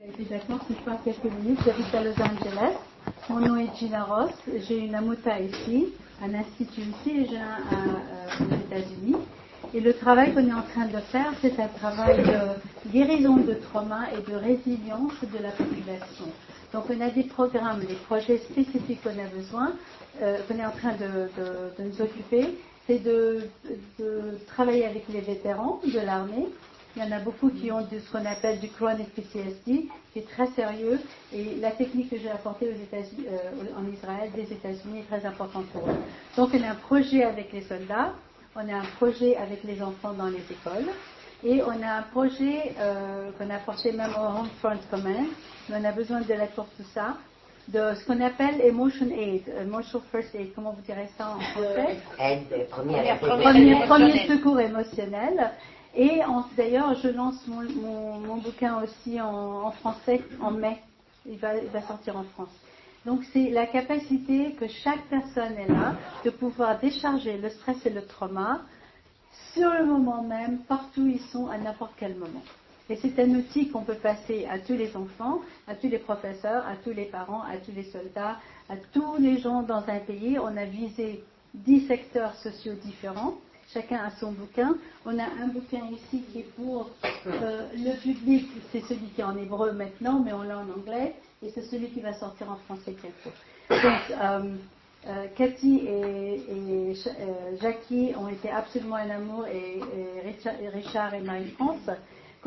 D'accord, si je parle quelques minutes, j'habite à Los Angeles. Mon nom est Gina Ross. J'ai une amuta ici, un institut ici et j'ai un, un, aux États-Unis. Et le travail qu'on est en train de faire, c'est un travail de guérison de trauma et de résilience de la population. Donc on a des programmes, des projets spécifiques qu'on a besoin, euh, qu'on est en train de, de, de nous occuper. C'est de, de travailler avec les vétérans de l'armée il y en a beaucoup qui ont de ce qu'on appelle du chronic PTSD, qui est très sérieux. Et la technique que j'ai apportée aux euh, en Israël, des États-Unis, est très importante pour eux. Donc, on a un projet avec les soldats, on a un projet avec les enfants dans les écoles, et on a un projet euh, qu'on a apporté même au Home Front Command, mais on a besoin de l'aide pour tout ça de ce qu'on appelle emotion aid, emotional first aid, comment vous direz ça en français? Aide, premier secours émotionnel. Et d'ailleurs, je lance mon, mon, mon, bouquin aussi en, en, français en mai. Il va, il va sortir en France. Donc c'est la capacité que chaque personne est là de pouvoir décharger le stress et le trauma sur le moment même, partout où ils sont, à n'importe quel moment. Et c'est un outil qu'on peut passer à tous les enfants, à tous les professeurs, à tous les parents, à tous les soldats, à tous les gens dans un pays. On a visé dix secteurs sociaux différents chacun a son bouquin. On a un bouquin ici qui est pour euh, le public, c'est celui qui est en hébreu maintenant, mais on l'a en anglais, et c'est celui qui va sortir en français bientôt. Donc, euh, euh, Cathy et, Jackie ont été absolument un amour, et, et Richard et Marie-France.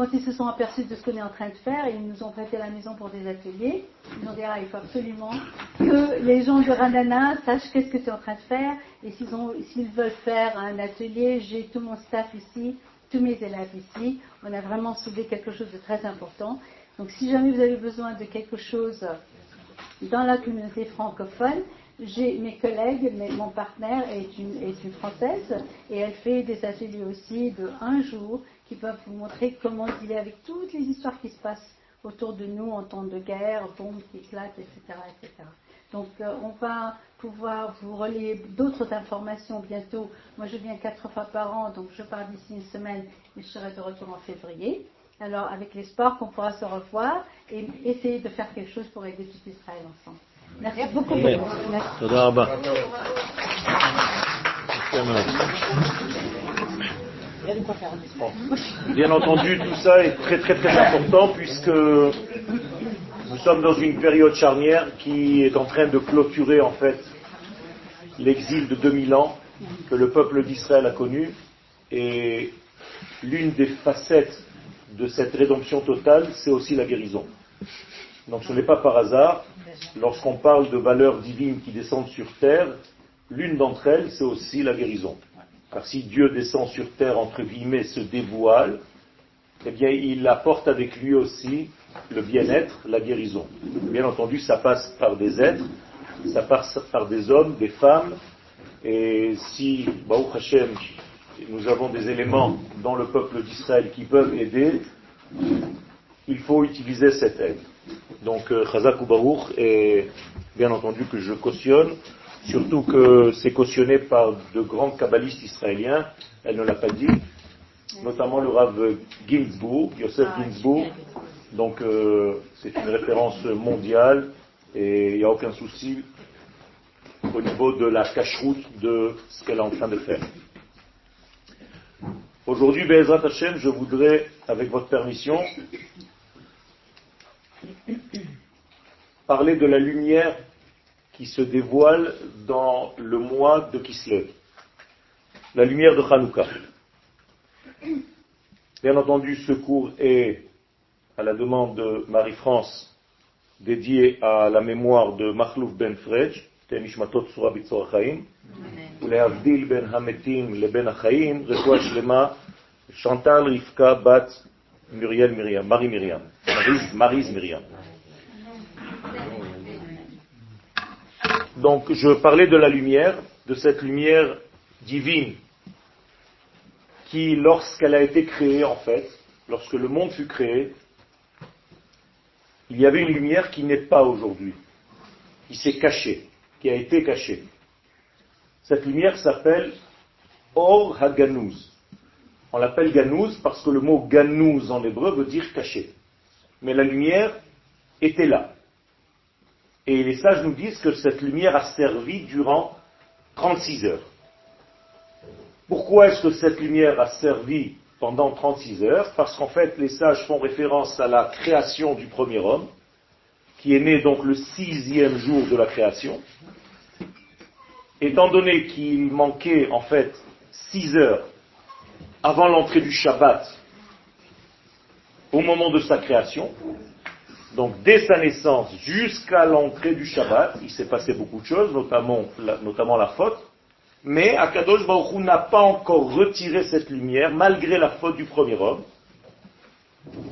Quand ils se sont aperçus de ce qu'on est en train de faire, ils nous ont prêté la maison pour des ateliers. Ils nous ont dit, ah, il faut absolument que les gens de Ranana sachent qu'est-ce que tu es en train de faire. Et s'ils, veulent faire un atelier, j'ai tout mon staff ici, tous mes élèves ici. On a vraiment soulevé quelque chose de très important. Donc si jamais vous avez besoin de quelque chose dans la communauté francophone, j'ai mes collègues, mais mon partenaire est une française et elle fait des ateliers aussi de un jour qui peuvent vous montrer comment dealer avec toutes les histoires qui se passent autour de nous en temps de guerre, bombes qui éclatent, etc. etc. Donc euh, on va pouvoir vous relayer d'autres informations bientôt. Moi je viens quatre fois par an, donc je pars d'ici une semaine et je serai de retour en février. Alors avec l'espoir qu'on pourra se revoir et essayer de faire quelque chose pour aider tout Israël ensemble. Merci beaucoup. Bien entendu, tout ça est très très très important puisque nous sommes dans une période charnière qui est en train de clôturer en fait l'exil de 2000 ans que le peuple d'Israël a connu et l'une des facettes de cette rédemption totale, c'est aussi la guérison. Donc ce n'est pas par hasard, lorsqu'on parle de valeurs divines qui descendent sur terre, l'une d'entre elles, c'est aussi la guérison. Car si Dieu descend sur terre, entre guillemets, se dévoile, eh bien, il apporte avec lui aussi le bien-être, la guérison. Bien entendu, ça passe par des êtres, ça passe par des hommes, des femmes, et si, Baruch Hashem, nous avons des éléments dans le peuple d'Israël qui peuvent aider, il faut utiliser cette aide. Donc, Chazak ou Baruch, et bien entendu que je cautionne, surtout que c'est cautionné par de grands kabbalistes israéliens, elle ne l'a pas dit, notamment le Rav Ginsburg, Yosef Ginsburg, donc euh, c'est une référence mondiale et il n'y a aucun souci au niveau de la cacheroute de ce qu'elle est en train de faire. Aujourd'hui, Be'ezrat Hashem, je voudrais, avec votre permission, parler de la lumière qui se dévoile dans le mois de Kislev, la lumière de Hanouka. Bien entendu, ce cours est, à la demande de Marie-France, dédié à la mémoire de Mahlouf Ben Frej, נשמתו צורה בצור החיים, ולהבדיל בין המתים לבין החיים, רפואה שלמה, chantal רבקה בת מריאל מרים, מרי מרים, מריז מרים. Donc je parlais de la lumière, de cette lumière divine qui, lorsqu'elle a été créée en fait, lorsque le monde fut créé, il y avait une lumière qui n'est pas aujourd'hui, qui s'est cachée, qui a été cachée. Cette lumière s'appelle Or Haganouz. On l'appelle Ganouz parce que le mot Ganouz en hébreu veut dire caché. mais la lumière était là. Et les sages nous disent que cette lumière a servi durant 36 heures. Pourquoi est-ce que cette lumière a servi pendant 36 heures? Parce qu'en fait, les sages font référence à la création du premier homme, qui est né donc le sixième jour de la création. Étant donné qu'il manquait en fait 6 heures avant l'entrée du Shabbat, au moment de sa création, donc dès sa naissance jusqu'à l'entrée du Shabbat, il s'est passé beaucoup de choses, notamment la, notamment la faute, mais Akadosh Baruch n'a pas encore retiré cette lumière malgré la faute du premier homme.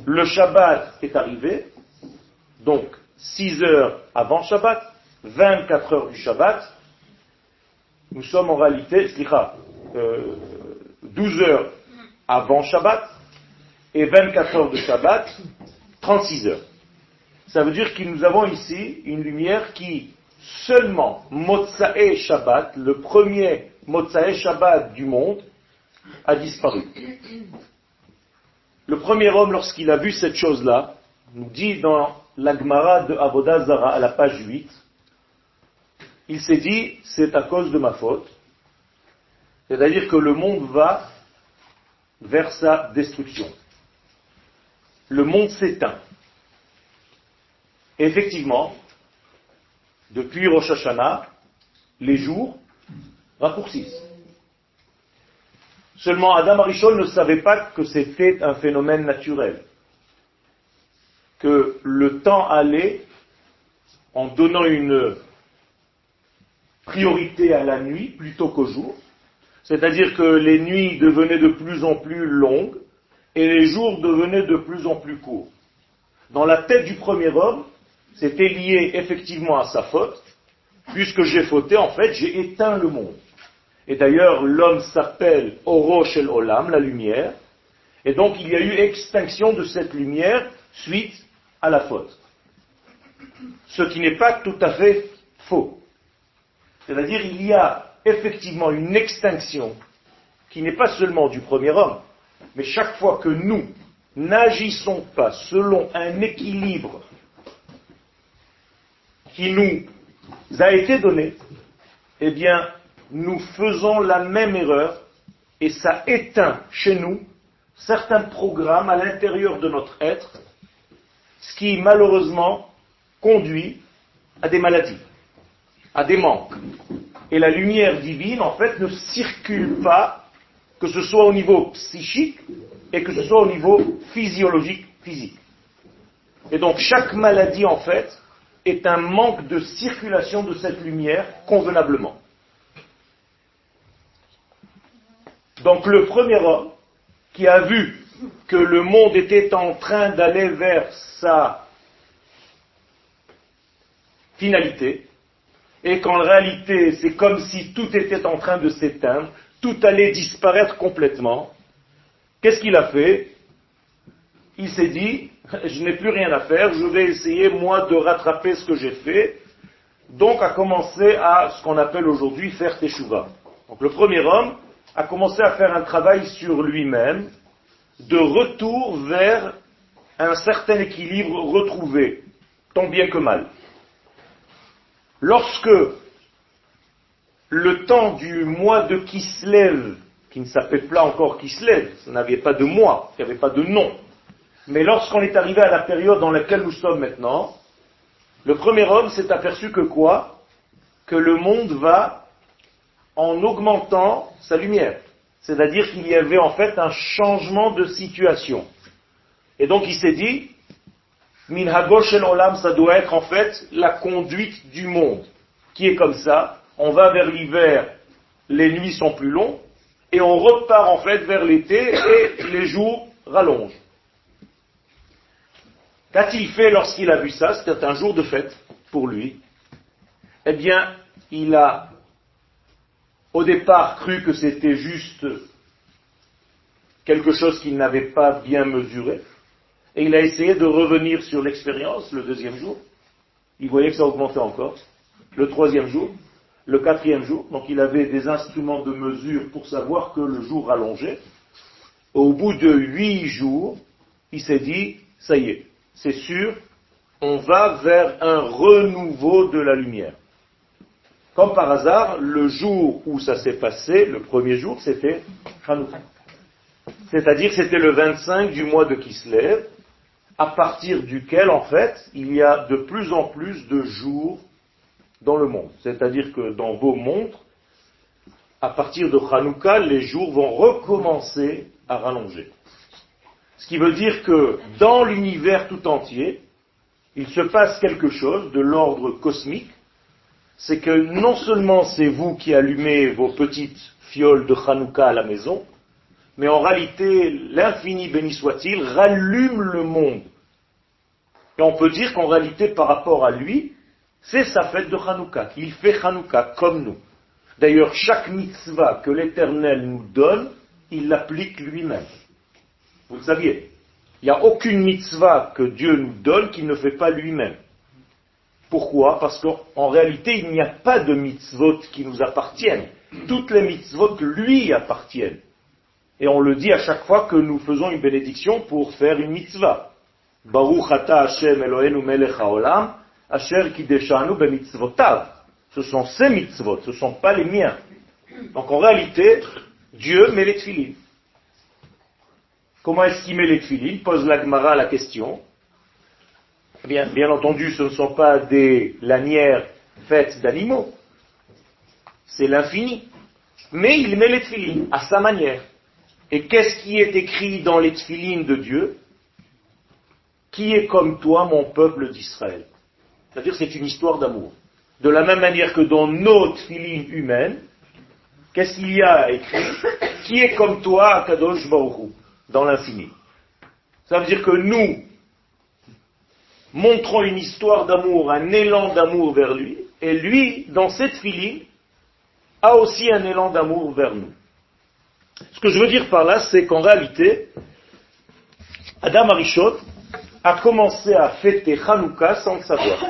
Le Shabbat est arrivé, donc 6 heures avant Shabbat, 24 heures du Shabbat, nous sommes en réalité, euh, 12 heures avant Shabbat et 24 heures de Shabbat, 36 heures. Ça veut dire que nous avons ici une lumière qui, seulement Motsae Shabbat, le premier Motsae Shabbat du monde, a disparu. Le premier homme, lorsqu'il a vu cette chose-là, nous dit dans l'Agmara de Avodazara à la page 8, il s'est dit, c'est à cause de ma faute. C'est-à-dire que le monde va vers sa destruction. Le monde s'éteint. Effectivement, depuis Rosh Hashanah, les jours raccourcissent. Seulement Adam Arishon ne savait pas que c'était un phénomène naturel, que le temps allait en donnant une priorité à la nuit plutôt qu'au jour, c'est-à-dire que les nuits devenaient de plus en plus longues et les jours devenaient de plus en plus courts. Dans la tête du premier homme, c'était lié effectivement à sa faute, puisque j'ai fauté, en fait, j'ai éteint le monde. Et d'ailleurs, l'homme s'appelle Orosh el Olam, la lumière, et donc il y a eu extinction de cette lumière suite à la faute. Ce qui n'est pas tout à fait faux. C'est-à-dire il y a effectivement une extinction qui n'est pas seulement du premier homme, mais chaque fois que nous n'agissons pas selon un équilibre qui nous a été donné, eh bien, nous faisons la même erreur et ça éteint chez nous certains programmes à l'intérieur de notre être, ce qui malheureusement conduit à des maladies à des manques. Et la lumière divine, en fait, ne circule pas, que ce soit au niveau psychique et que ce soit au niveau physiologique, physique. Et donc chaque maladie, en fait, est un manque de circulation de cette lumière convenablement. Donc le premier homme qui a vu que le monde était en train d'aller vers sa finalité, et qu'en réalité c'est comme si tout était en train de s'éteindre, tout allait disparaître complètement, qu'est-ce qu'il a fait? Il s'est dit, je n'ai plus rien à faire, je vais essayer moi de rattraper ce que j'ai fait, donc a commencé à ce qu'on appelle aujourd'hui faire teshuva. Donc le premier homme a commencé à faire un travail sur lui-même, de retour vers un certain équilibre retrouvé, tant bien que mal. Lorsque le temps du mois de Kislev, qui ne s'appelait pas encore Kislev, ça n'avait pas de mois, il n'y avait pas de nom, mais lorsqu'on est arrivé à la période dans laquelle nous sommes maintenant, le premier homme s'est aperçu que quoi? Que le monde va en augmentant sa lumière. C'est-à-dire qu'il y avait en fait un changement de situation. Et donc il s'est dit, Minhagosh el Olam, ça doit être en fait la conduite du monde, qui est comme ça. On va vers l'hiver, les nuits sont plus longues, et on repart en fait vers l'été, et les jours rallongent. Qu'a-t-il fait lorsqu'il a vu ça C'était un jour de fête pour lui. Eh bien, il a au départ cru que c'était juste quelque chose qu'il n'avait pas bien mesuré. Et il a essayé de revenir sur l'expérience le deuxième jour. Il voyait que ça augmentait encore. Le troisième jour, le quatrième jour. Donc il avait des instruments de mesure pour savoir que le jour rallongeait. Au bout de huit jours, il s'est dit, ça y est, c'est sûr, on va vers un renouveau de la lumière. Comme par hasard, le jour où ça s'est passé, le premier jour, c'était Hanouka. C'est-à-dire c'était le 25 du mois de Kislev, à partir duquel, en fait, il y a de plus en plus de jours dans le monde. C'est-à-dire que dans vos montres, à partir de Hanouka, les jours vont recommencer à rallonger. Ce qui veut dire que dans l'univers tout entier, il se passe quelque chose de l'ordre cosmique, c'est que non seulement c'est vous qui allumez vos petites fioles de Hanouka à la maison, mais en réalité, l'infini béni soit-il rallume le monde. Et on peut dire qu'en réalité, par rapport à lui, c'est sa fête de Hanouka. Il fait Hanouka comme nous. D'ailleurs, chaque mitzvah que l'Éternel nous donne, il l'applique lui-même. Vous le saviez. Il n'y a aucune mitzvah que Dieu nous donne qu'il ne fait pas lui-même. Pourquoi? Parce qu'en réalité, il n'y a pas de mitzvot qui nous appartiennent. Toutes les mitzvot lui appartiennent. Et on le dit à chaque fois que nous faisons une bénédiction pour faire une mitzvah. Baruch ata Hashem Eloheinu melech haolam, asher kideshanu bemitzvotav. Ce sont ses mitzvot, ce ne sont pas les miens. Donc en réalité, Dieu met les tefilines. Comment est-ce qu'il met les tefilines Pose l'Agmara la question. Bien, entendu, ce ne sont pas des lanières faites d'animaux. C'est l'infini. Mais il met les tefilines à sa manière. Et qu'est-ce qui est écrit dans les tefilines de Dieu? Qui est comme toi, mon peuple d'Israël? C'est-à-dire c'est une histoire d'amour. De la même manière que dans nos tefilines humaines, qu'est-ce qu'il y a écrit Qui est comme toi, Kadosh Baruch dans l'infini Ça veut dire que nous montrons une histoire d'amour, un élan d'amour vers lui, et lui, dans cette filine, a aussi un élan d'amour vers nous. Ce que je veux dire par là, c'est qu'en réalité, Adam Arishon a commencé à fêter Hanouka sans le savoir.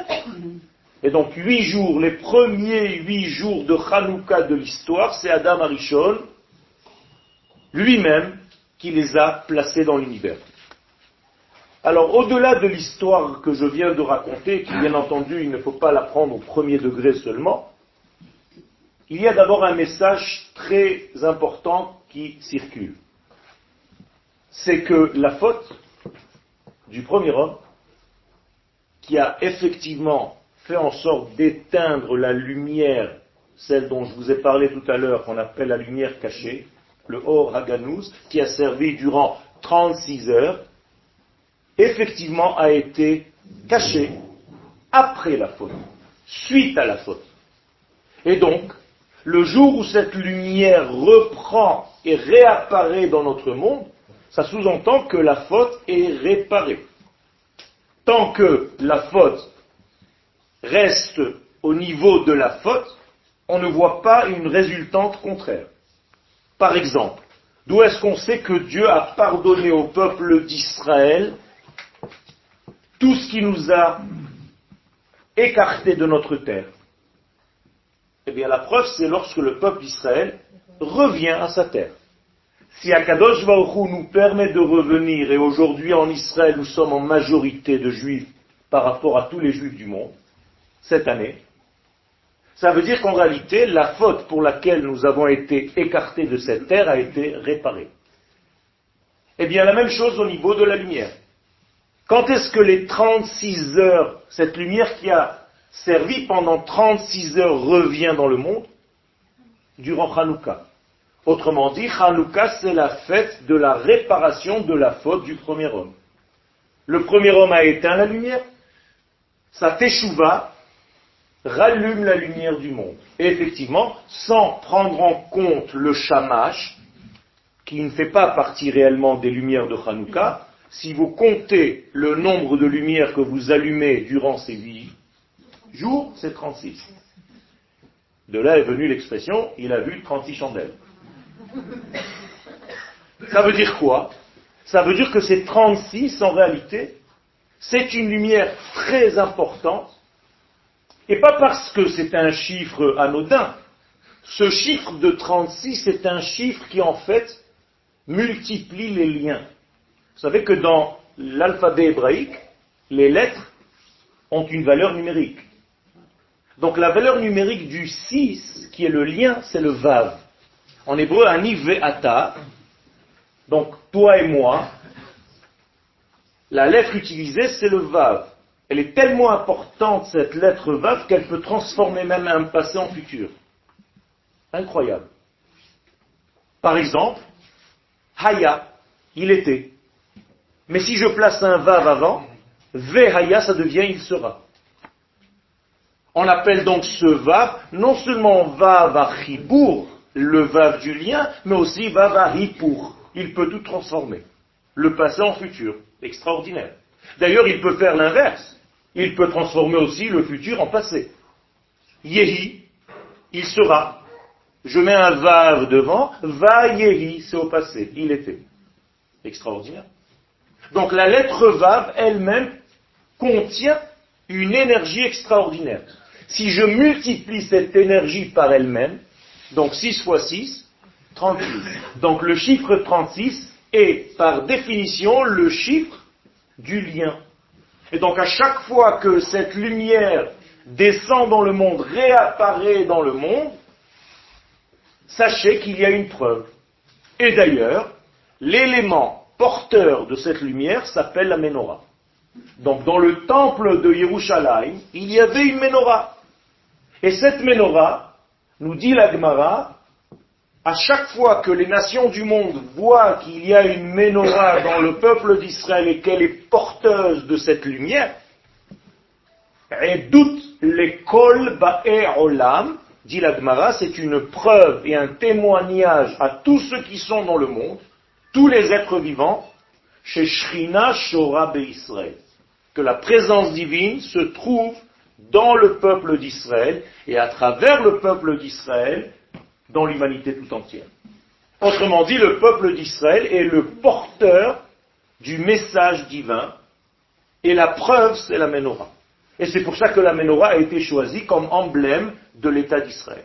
Et donc huit jours, les premiers huit jours de Hanouka de l'histoire, c'est Adam Arishon lui-même qui les a placés dans l'univers. Alors, au-delà de l'histoire que je viens de raconter, qui bien entendu, il ne faut pas la prendre au premier degré seulement, il y a d'abord un message très important qui circule. C'est que la faute du premier homme, qui a effectivement fait en sorte d'éteindre la lumière, celle dont je vous ai parlé tout à l'heure, qu'on appelle la lumière cachée, le Or Haganous, qui a servi durant 36 heures, effectivement a été caché après la faute, suite à la faute. Et donc, le jour où cette lumière reprend et réapparaît dans notre monde, ça sous-entend que la faute est réparée. Tant que la faute reste au niveau de la faute, on ne voit pas une résultante contraire. Par exemple, d'où est-ce qu'on sait que Dieu a pardonné au peuple d'Israël tout ce qui nous a écartés de notre terre? Eh bien, la preuve, c'est lorsque le peuple d'Israël revient à sa terre. Si Akadosh Baruch nous permet de revenir, et aujourd'hui en Israël nous sommes en majorité de juifs par rapport à tous les juifs du monde, cette année, ça veut dire qu'en réalité, la faute pour laquelle nous avons été écartés de cette terre a été réparée. Eh bien, la même chose au niveau de la lumière. Quand est-ce que les 36 heures, cette lumière qui a servi pendant 36 heures revient dans le monde? Durant Hanouka. Autrement dit, Hanouka, c'est la fête de la réparation de la faute du premier homme. Le premier homme a éteint la lumière, sa teshuva rallume la lumière du monde. Et effectivement, sans prendre en compte le shamash, qui ne fait pas partie réellement des lumières de Hanouka, si vous comptez le nombre de lumières que vous allumez durant ces vies, jour, c'est 36. De là est venue l'expression, il a vu 36 chandelles. Ça veut dire quoi? Ça veut dire que ces 36, en réalité, c'est une lumière très importante, et pas parce que c'est un chiffre anodin. Ce chiffre de 36 est un chiffre qui, en fait, multiplie les liens. Vous savez que dans l'alphabet hébraïque, les lettres ont une valeur numérique. Donc la valeur numérique du 6, qui est le lien, c'est le vav. En hébreu, ani ve'ata. Donc toi et moi, la lettre utilisée, c'est le vav. Elle est tellement importante, cette lettre vav, qu'elle peut transformer même un passé en futur. Incroyable. Par exemple, haya, il était. Mais si je place un vav avant, haya, ça devient il sera. On appelle donc ce vav non seulement vav à le vav du lien, mais aussi vav à Il peut tout transformer. Le passé en futur. Extraordinaire. D'ailleurs, il peut faire l'inverse. Il peut transformer aussi le futur en passé. Yehi, il sera. Je mets un vav devant, va yehi, c'est au passé. Il était. Extraordinaire. Donc la lettre vav elle-même contient une énergie extraordinaire. Si je multiplie cette énergie par elle-même, donc 6 fois 6, 36. Donc le chiffre 36 est par définition le chiffre du lien. Et donc à chaque fois que cette lumière descend dans le monde, réapparaît dans le monde, sachez qu'il y a une preuve. Et d'ailleurs, l'élément porteur de cette lumière s'appelle la menorah. Donc dans le temple de Yerushalayim, il y avait une menorah. Et cette menorah, nous dit la Gemara, à chaque fois que les nations du monde voient qu'il y a une menorah dans le peuple d'Israël et qu'elle est porteuse de cette lumière, et doute l'école olam, dit la Gemara, c'est une preuve et un témoignage à tous ceux qui sont dans le monde, tous les êtres vivants, chez Shrina Shora Israël, que la présence divine se trouve dans le peuple d'Israël et à travers le peuple d'Israël dans l'humanité tout entière. Autrement dit, le peuple d'Israël est le porteur du message divin et la preuve, c'est la menorah. Et c'est pour ça que la menorah a été choisie comme emblème de l'État d'Israël.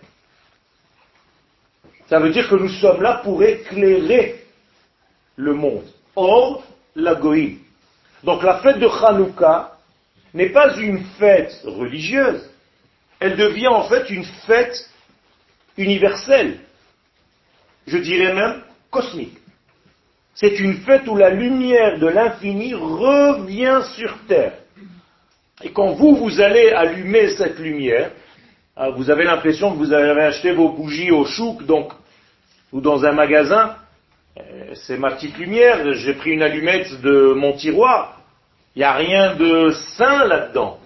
Ça veut dire que nous sommes là pour éclairer le monde. Or, la goïm. Donc la fête de Hanouka n'est pas une fête religieuse, elle devient en fait une fête universelle, je dirais même cosmique. C'est une fête où la lumière de l'infini revient sur Terre. Et quand vous, vous allez allumer cette lumière, ah, vous avez l'impression que vous avez acheté vos bougies au chouk, donc, ou dans un magasin, euh, c'est ma petite lumière, j'ai pris une allumette de mon tiroir, il n'y a rien de sain là-dedans.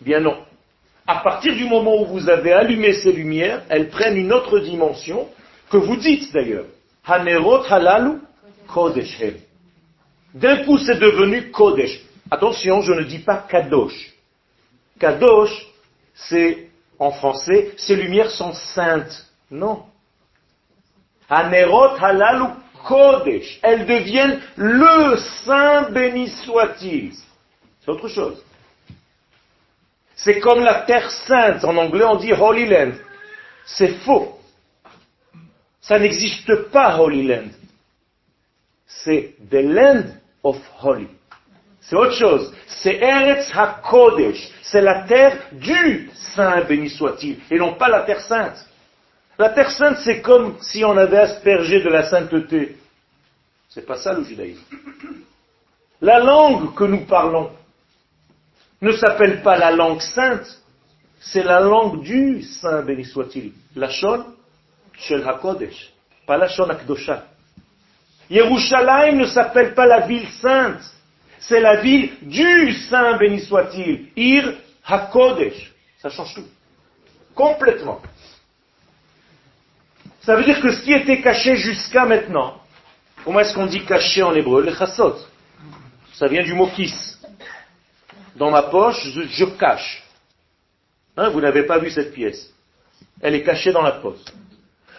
Bien non. À partir du moment où vous avez allumé ces lumières, elles prennent une autre dimension, que vous dites d'ailleurs. Hanerot halalu kodesh. D'un coup, c'est devenu kodesh. Attention, je ne dis pas kadosh. Kadosh, c'est, en français, ces lumières sont saintes. Non. Hanerot halalu kodesh. Elles deviennent le saint béni soit-il. C'est autre chose. C'est comme la terre sainte. En anglais, on dit Holy Land. C'est faux. Ça n'existe pas Holy Land. C'est the land of holy. C'est autre chose. C'est Eretz HaKodesh. C'est la terre du saint béni soit-il. Et non pas la terre sainte. La terre sainte, c'est comme si on avait aspergé de la sainteté. C'est pas ça le judaïsme. La langue que nous parlons, ne s'appelle pas la langue sainte, c'est la langue du Saint, béni soit-il. La Shon Shel HaKodesh, pas la Shon Akdosha. Yerushalayim ne s'appelle pas la ville sainte, c'est la ville du Saint, béni soit-il. Ir HaKodesh. Ça change tout. Complètement. Ça veut dire que ce qui était caché jusqu'à maintenant, comment est-ce qu'on dit caché en hébreu? Le chassot. Ça vient du mot kiss dans ma poche, je, cache. Hein, vous n'avez pas vu cette pièce. Elle est cachée dans la poche.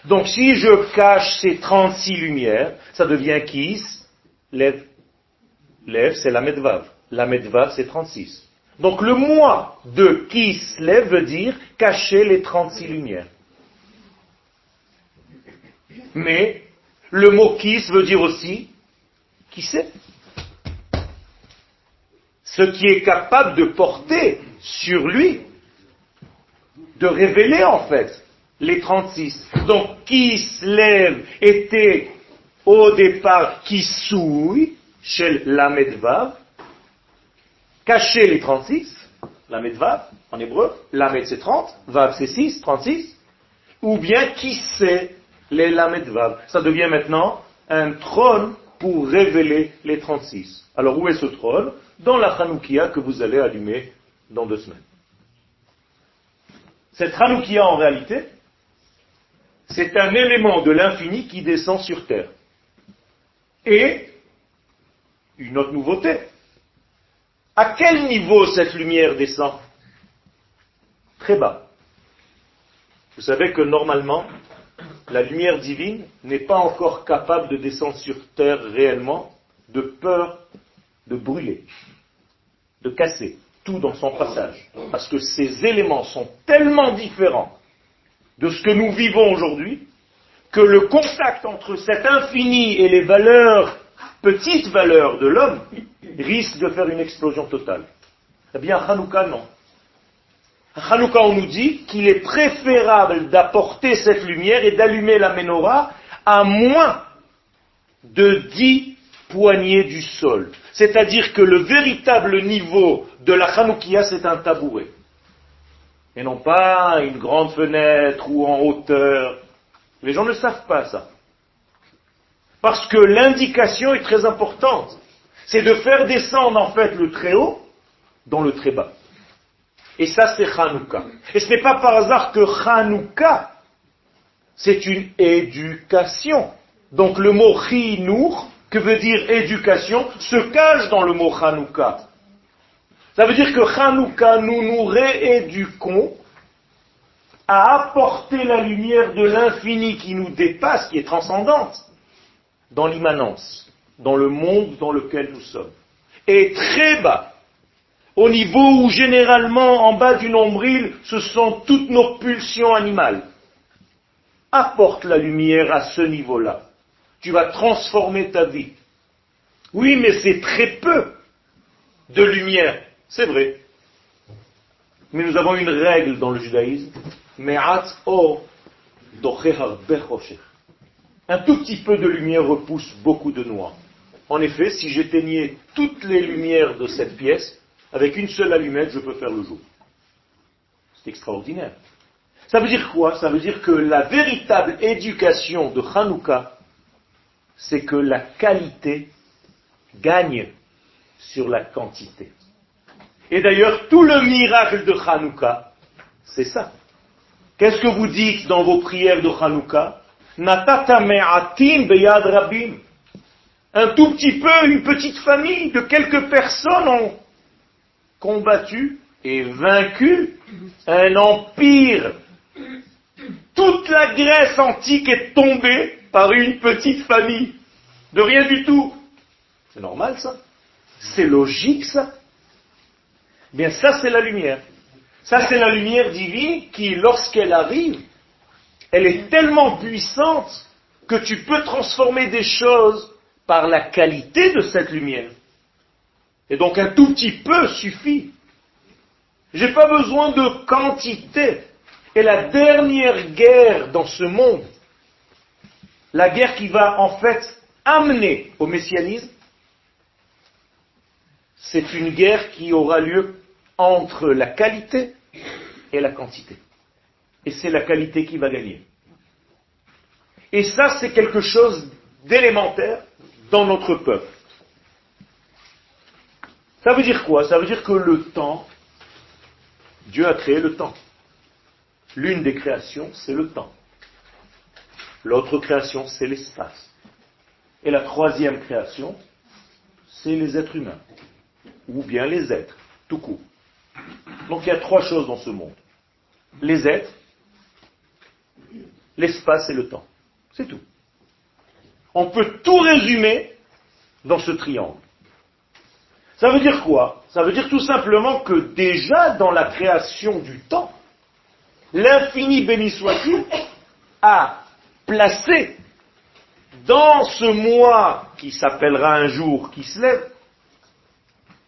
Donc si je cache ces 36 lumières, ça devient Kis, lève. Lève, c'est la Medvav. La Medvav, c'est 36. Donc le moi de Kis, lève veut dire cacher les 36 lumières. Mais le mot Kis veut dire aussi qui sait ce qui est capable de porter sur lui, de révéler en fait les 36. Donc, qui se lève était au départ qui souille chez la Medvav, caché les 36, la Medvav en hébreu, la Med c'est 30, Vav c'est 6, 36, ou bien qui sait les Lamed Vav. Ça devient maintenant un trône pour révéler les 36. Alors où est ce trône? Dans la Hanoukia que vous allez allumer dans deux semaines. Cette Hanoukia en réalité, c'est un élément de l'infini qui descend sur terre. Et une autre nouveauté. À quel niveau cette lumière descend? Très bas. Vous savez que normalement, la lumière divine n'est pas encore capable de descendre sur terre réellement de peur de brûler, de casser tout dans son passage. Parce que ces éléments sont tellement différents de ce que nous vivons aujourd'hui que le contact entre cet infini et les valeurs, petites valeurs de l'homme, risque de faire une explosion totale. Eh bien, Hanouka, non. Hanouka, on nous dit qu'il est préférable d'apporter cette lumière et d'allumer la menorah à moins de dix poignées du sol. C'est-à-dire que le véritable niveau de la Hanoukia, c'est un tabouret. Et non pas une grande fenêtre ou en hauteur. Les gens ne savent pas ça. Parce que l'indication est très importante. C'est de faire descendre en fait le très haut dans le très bas. Et ça, c'est Hanouka. Et ce n'est pas par hasard que Hanouka, c'est une éducation. Donc le mot chinour, que veut dire éducation, se cache dans le mot Hanouka. Ça veut dire que Hanouka, nous nous rééduquons à apporter la lumière de l'infini qui nous dépasse, qui est transcendante, dans l'immanence, dans le monde dans lequel nous sommes. Et très bas, au niveau où généralement en bas du nombril, ce sont toutes nos pulsions animales. Apporte la lumière à ce niveau-là. Tu vas transformer ta vie. Oui, mais c'est très peu de lumière. C'est vrai. Mais nous avons une règle dans le judaïsme. Un tout petit peu de lumière repousse beaucoup de noix. En effet, si j'éteignais toutes les lumières de cette pièce, avec une seule allumette, je peux faire le jour. C'est extraordinaire. Ça veut dire quoi? Ça veut dire que la véritable éducation de Hanouka, c'est que la qualité gagne sur la quantité. Et d'ailleurs, tout le miracle de Hanouka, c'est ça. Qu'est-ce que vous dites dans vos prières de Hanouka? Un tout petit peu, une petite famille de quelques personnes ont combattu et vaincu un empire. Toute la Grèce antique est tombée par une petite famille. De rien du tout. C'est normal ça C'est logique ça Bien ça c'est la lumière. Ça c'est la lumière divine qui, lorsqu'elle arrive, elle est tellement puissante que tu peux transformer des choses par la qualité de cette lumière. Et donc un tout petit peu suffit. J'ai pas besoin de quantité. Et la dernière guerre dans ce monde, la guerre qui va en fait amener au messianisme, c'est une guerre qui aura lieu entre la qualité et la quantité. Et c'est la qualité qui va gagner. Et ça, c'est quelque chose d'élémentaire dans notre peuple. Ça veut dire quoi? Ça veut dire que le temps, Dieu a créé le temps. L'une des créations, c'est le temps. L'autre création, c'est l'espace. Et la troisième création, c'est les êtres humains. Ou bien les êtres, tout court. Donc il y a trois choses dans ce monde. Les êtres, l'espace et le temps. C'est tout. On peut tout résumer dans ce triangle. Ça veut dire quoi? Ça veut dire tout simplement que déjà dans la création du temps, l'infini béni soit-il a placé dans ce mois qui s'appellera un jour qui se lève,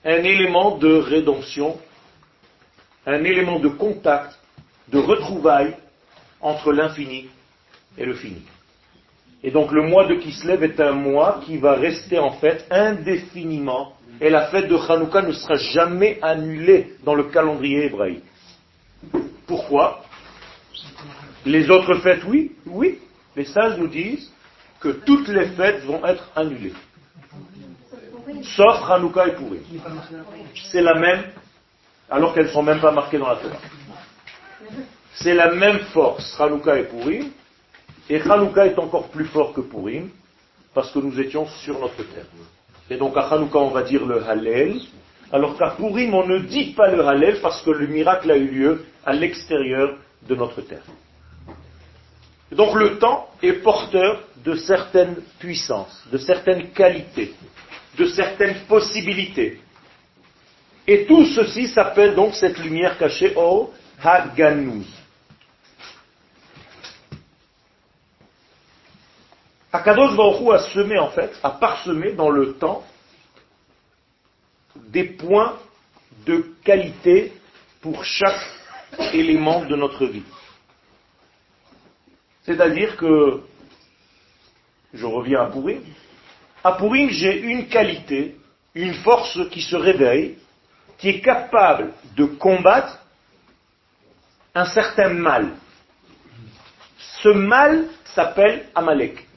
un élément de rédemption, un élément de contact, de retrouvaille entre l'infini et le fini. Et donc le mois de Kislev est un mois qui va rester en fait indéfiniment et la fête de Hanouka ne sera jamais annulée dans le calendrier hébraïque. Pourquoi? Les autres fêtes, oui, oui. Les sages nous disent que toutes les fêtes vont être annulées. Sauf Hanouka et Purim. C'est la même, alors qu'elles ne sont même pas marquées dans la Torah. C'est la même force, Hanouka et Purim, et Hanouka est encore plus fort que Purim, parce que nous étions sur notre terre. Et donc à Hanouka, on va dire le Hallel, alors qu'à Purim, on ne dit pas le Hallel parce que le miracle a eu lieu à l'extérieur de notre terre. Donc le temps est porteur de certaines puissances, de certaines qualités, de certaines possibilités. Et tout ceci s'appelle donc cette lumière cachée au Haganuz. Akadosh Baruch a semé en fait, a parsemé dans le temps des points de qualité pour chaque élément de notre vie. C'est-à-dire que, je reviens à Pourim, à Pourim j'ai une qualité, une force qui se réveille, qui est capable de combattre un certain mal. Ce mal s'appelle Amalek.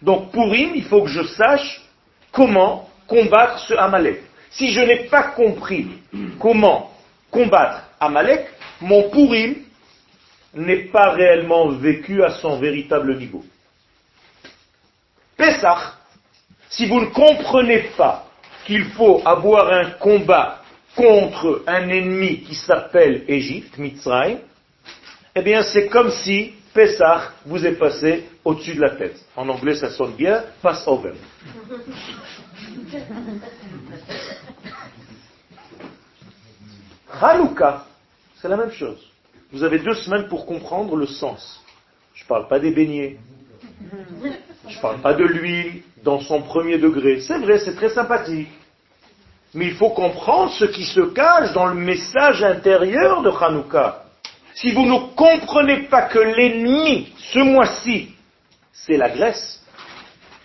Donc Pourim, il faut que je sache comment combattre ce Amalek. Si je n'ai pas compris comment combattre Amalek, mon Pourim n'est pas réellement vécu à son véritable niveau. Pessah, si vous ne comprenez pas qu'il faut avoir un combat contre un ennemi qui s'appelle Égypte, Mitzrayim, eh bien c'est comme si Pessah vous est passé au-dessus de la tête. En anglais, ça sonne bien, pass over. Hanouka, c'est la même chose. Vous avez deux semaines pour comprendre le sens. Je ne parle pas des beignets. Je ne parle pas de l'huile dans son premier degré. C'est vrai, c'est très sympathique. Mais il faut comprendre ce qui se cache dans le message intérieur de Hanouka. Si vous ne comprenez pas que l'ennemi, ce mois-ci, c'est la Grèce,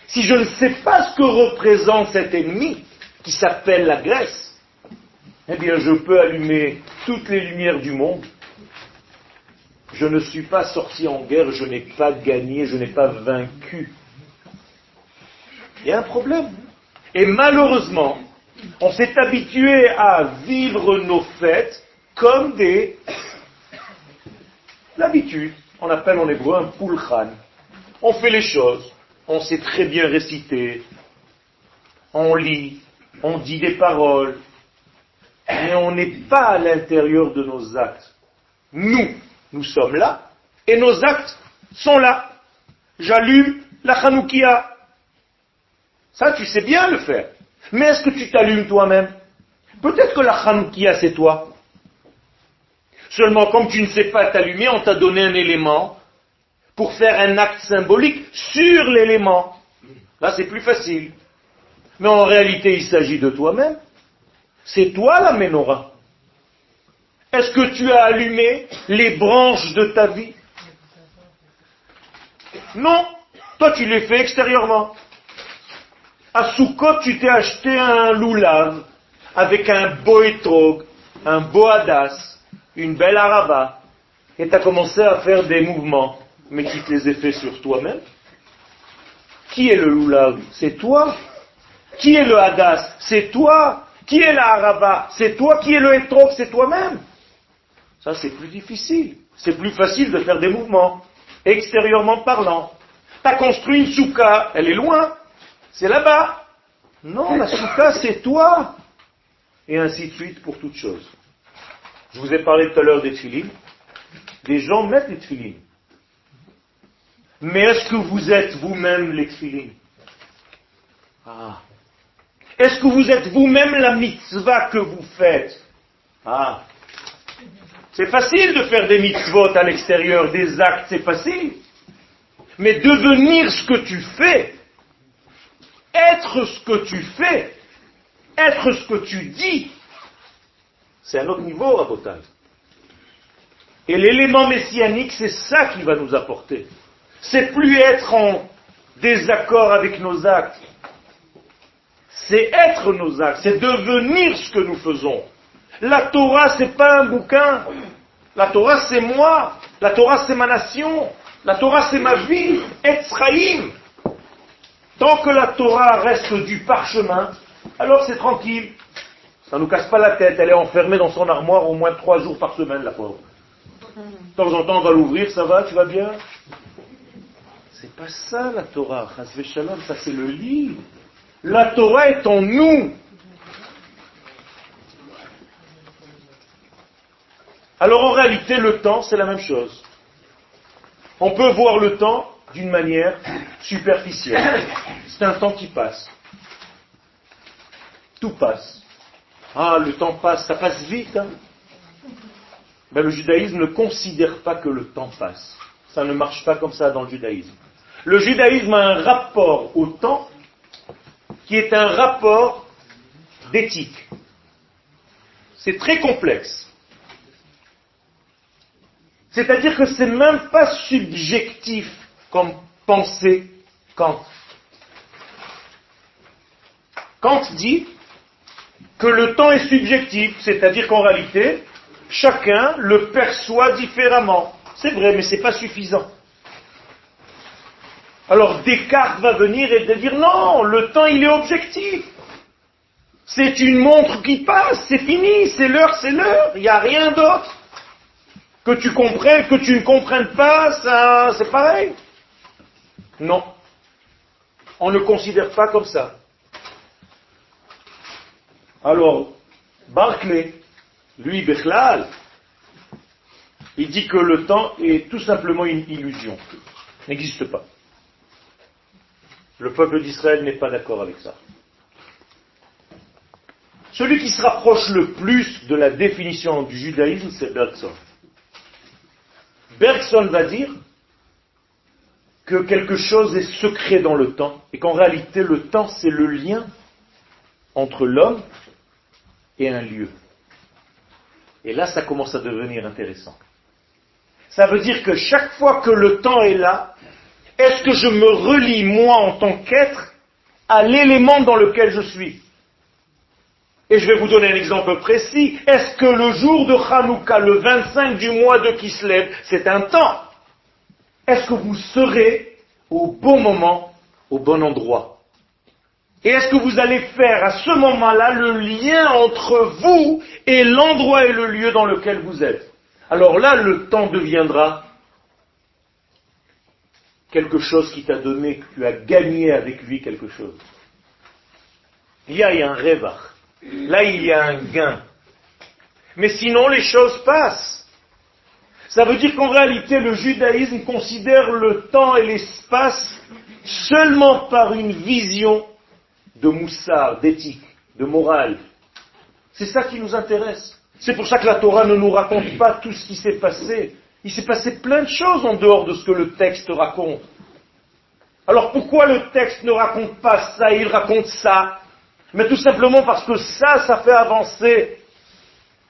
si je ne sais pas ce que représente cet ennemi, qui s'appelle la Grèce, eh bien je peux allumer toutes les lumières du monde. Je ne suis pas sorti en guerre, je n'ai pas gagné, je n'ai pas vaincu. Il y a un problème. Et malheureusement, on s'est habitué à vivre nos fêtes comme des L'habitude, on appelle en hébreu un pulchan. On fait les choses, on sait très bien réciter, on lit, on dit des paroles, mais on n'est pas à l'intérieur de nos actes. Nous, nous sommes là, et nos actes sont là. J'allume la Hanoukia. Ça, tu sais bien le faire. Mais est-ce que tu t'allumes toi-même? Peut-être que la Hanoukia, c'est toi. Seulement, comme tu ne sais pas t'allumer, on t'a donné un élément pour faire un acte symbolique sur l'élément. Là, c'est plus facile. Mais en réalité, il s'agit de toi-même. C'est toi la menorah. Est-ce que tu as allumé les branches de ta vie Non. Toi, tu les fais extérieurement. À Soukot, tu t'es acheté un loulav avec un beau étrog, un beau hadas, une belle araba, et tu as commencé à faire des mouvements, mais qui te les a fait sur toi-même Qui est le loulav? C'est toi. Qui est le hadas? C'est toi. Qui est la araba? C'est toi. Qui est le etrog C'est toi-même. Ça, c'est plus difficile. C'est plus facile de faire des mouvements, extérieurement parlant. Tu as construit une souka, elle est loin. C'est là-bas. Non, la souka, c'est toi. Et ainsi de suite pour toutes choses. Je vous ai parlé tout à l'heure des tfilines. Les gens mettent les tfilines. Mais est-ce que vous êtes vous-même les tfilines Ah. Est-ce que vous êtes vous-même la mitzvah que vous faites? Ah. C'est facile de faire des mitzvot à l'extérieur, des actes, c'est facile. Mais devenir ce que tu fais, être ce que tu fais, Être ce que tu dis, c'est un autre niveau, Rabotai. Et l'élément messianique, c'est ça qui va nous apporter. C'est plus être en désaccord avec nos actes. C'est être nos actes, c'est devenir ce que nous faisons. La Torah, c'est pas un bouquin. La Torah, c'est moi. La Torah, c'est ma nation. La Torah, c'est ma vie. Etzraïm. Tant que la Torah reste du parchemin, alors c'est tranquille. Ça ne nous casse pas la tête. Elle est enfermée dans son armoire au moins trois jours par semaine, la pauvre. De temps en temps, on va l'ouvrir, ça va, tu vas bien? C'est pas ça la Torah. Ça c'est le livre. La Torah est en nous. Alors en réalité, le temps, c'est la même chose. On peut voir le temps d'une manière superficielle. C'est un temps qui passe. Tout passe. Ah, le temps passe, ça passe vite. Hein. Ben, le judaïsme ne considère pas que le temps passe. Ça ne marche pas comme ça dans le judaïsme. Le judaïsme a un rapport au temps qui est un rapport d'éthique. C'est très complexe. C'est-à-dire que c'est même pas subjectif comme pensée Kant. Kant dit que le temps est subjectif, c'est-à-dire qu'en réalité, chacun le perçoit différemment. C'est vrai, mais ce n'est pas suffisant. Alors Descartes va venir et dire non, le temps il est objectif. C'est une montre qui passe, c'est fini, c'est l'heure, c'est l'heure, il n'y a rien d'autre. Que tu comprennes, que tu ne comprennes pas, ça, c'est pareil. Non. On ne considère pas comme ça. Alors, Barclay, lui, Bechlal, il dit que le temps est tout simplement une illusion, n'existe pas. Le peuple d'Israël n'est pas d'accord avec ça. Celui qui se rapproche le plus de la définition du judaïsme, c'est Bergson. Bergson va dire que quelque chose est secret dans le temps et qu'en réalité le temps c'est le lien entre l'homme et un lieu. Et là ça commence à devenir intéressant. Ça veut dire que chaque fois que le temps est là, est-ce que je me relie moi en tant qu'être à l'élément dans lequel je suis? Et je vais vous donner un exemple précis. Est-ce que le jour de Hanouka, le 25 du mois de Kislev, c'est un temps? Est-ce que vous serez au bon moment, au bon endroit? Et est-ce que vous allez faire à ce moment-là le lien entre vous et l'endroit et le lieu dans lequel vous êtes? Alors là, le temps deviendra quelque chose qui t'a donné, que tu as gagné avec lui quelque chose. Il y a un rêve Là, il y a un gain. Mais sinon, les choses passent. Ça veut dire qu'en réalité, le judaïsme considère le temps et l'espace seulement par une vision de moussard, d'éthique, de morale. C'est ça qui nous intéresse. C'est pour ça que la Torah ne nous raconte pas tout ce qui s'est passé. Il s'est passé plein de choses en dehors de ce que le texte raconte. Alors pourquoi le texte ne raconte pas ça, il raconte ça mais tout simplement parce que ça, ça fait avancer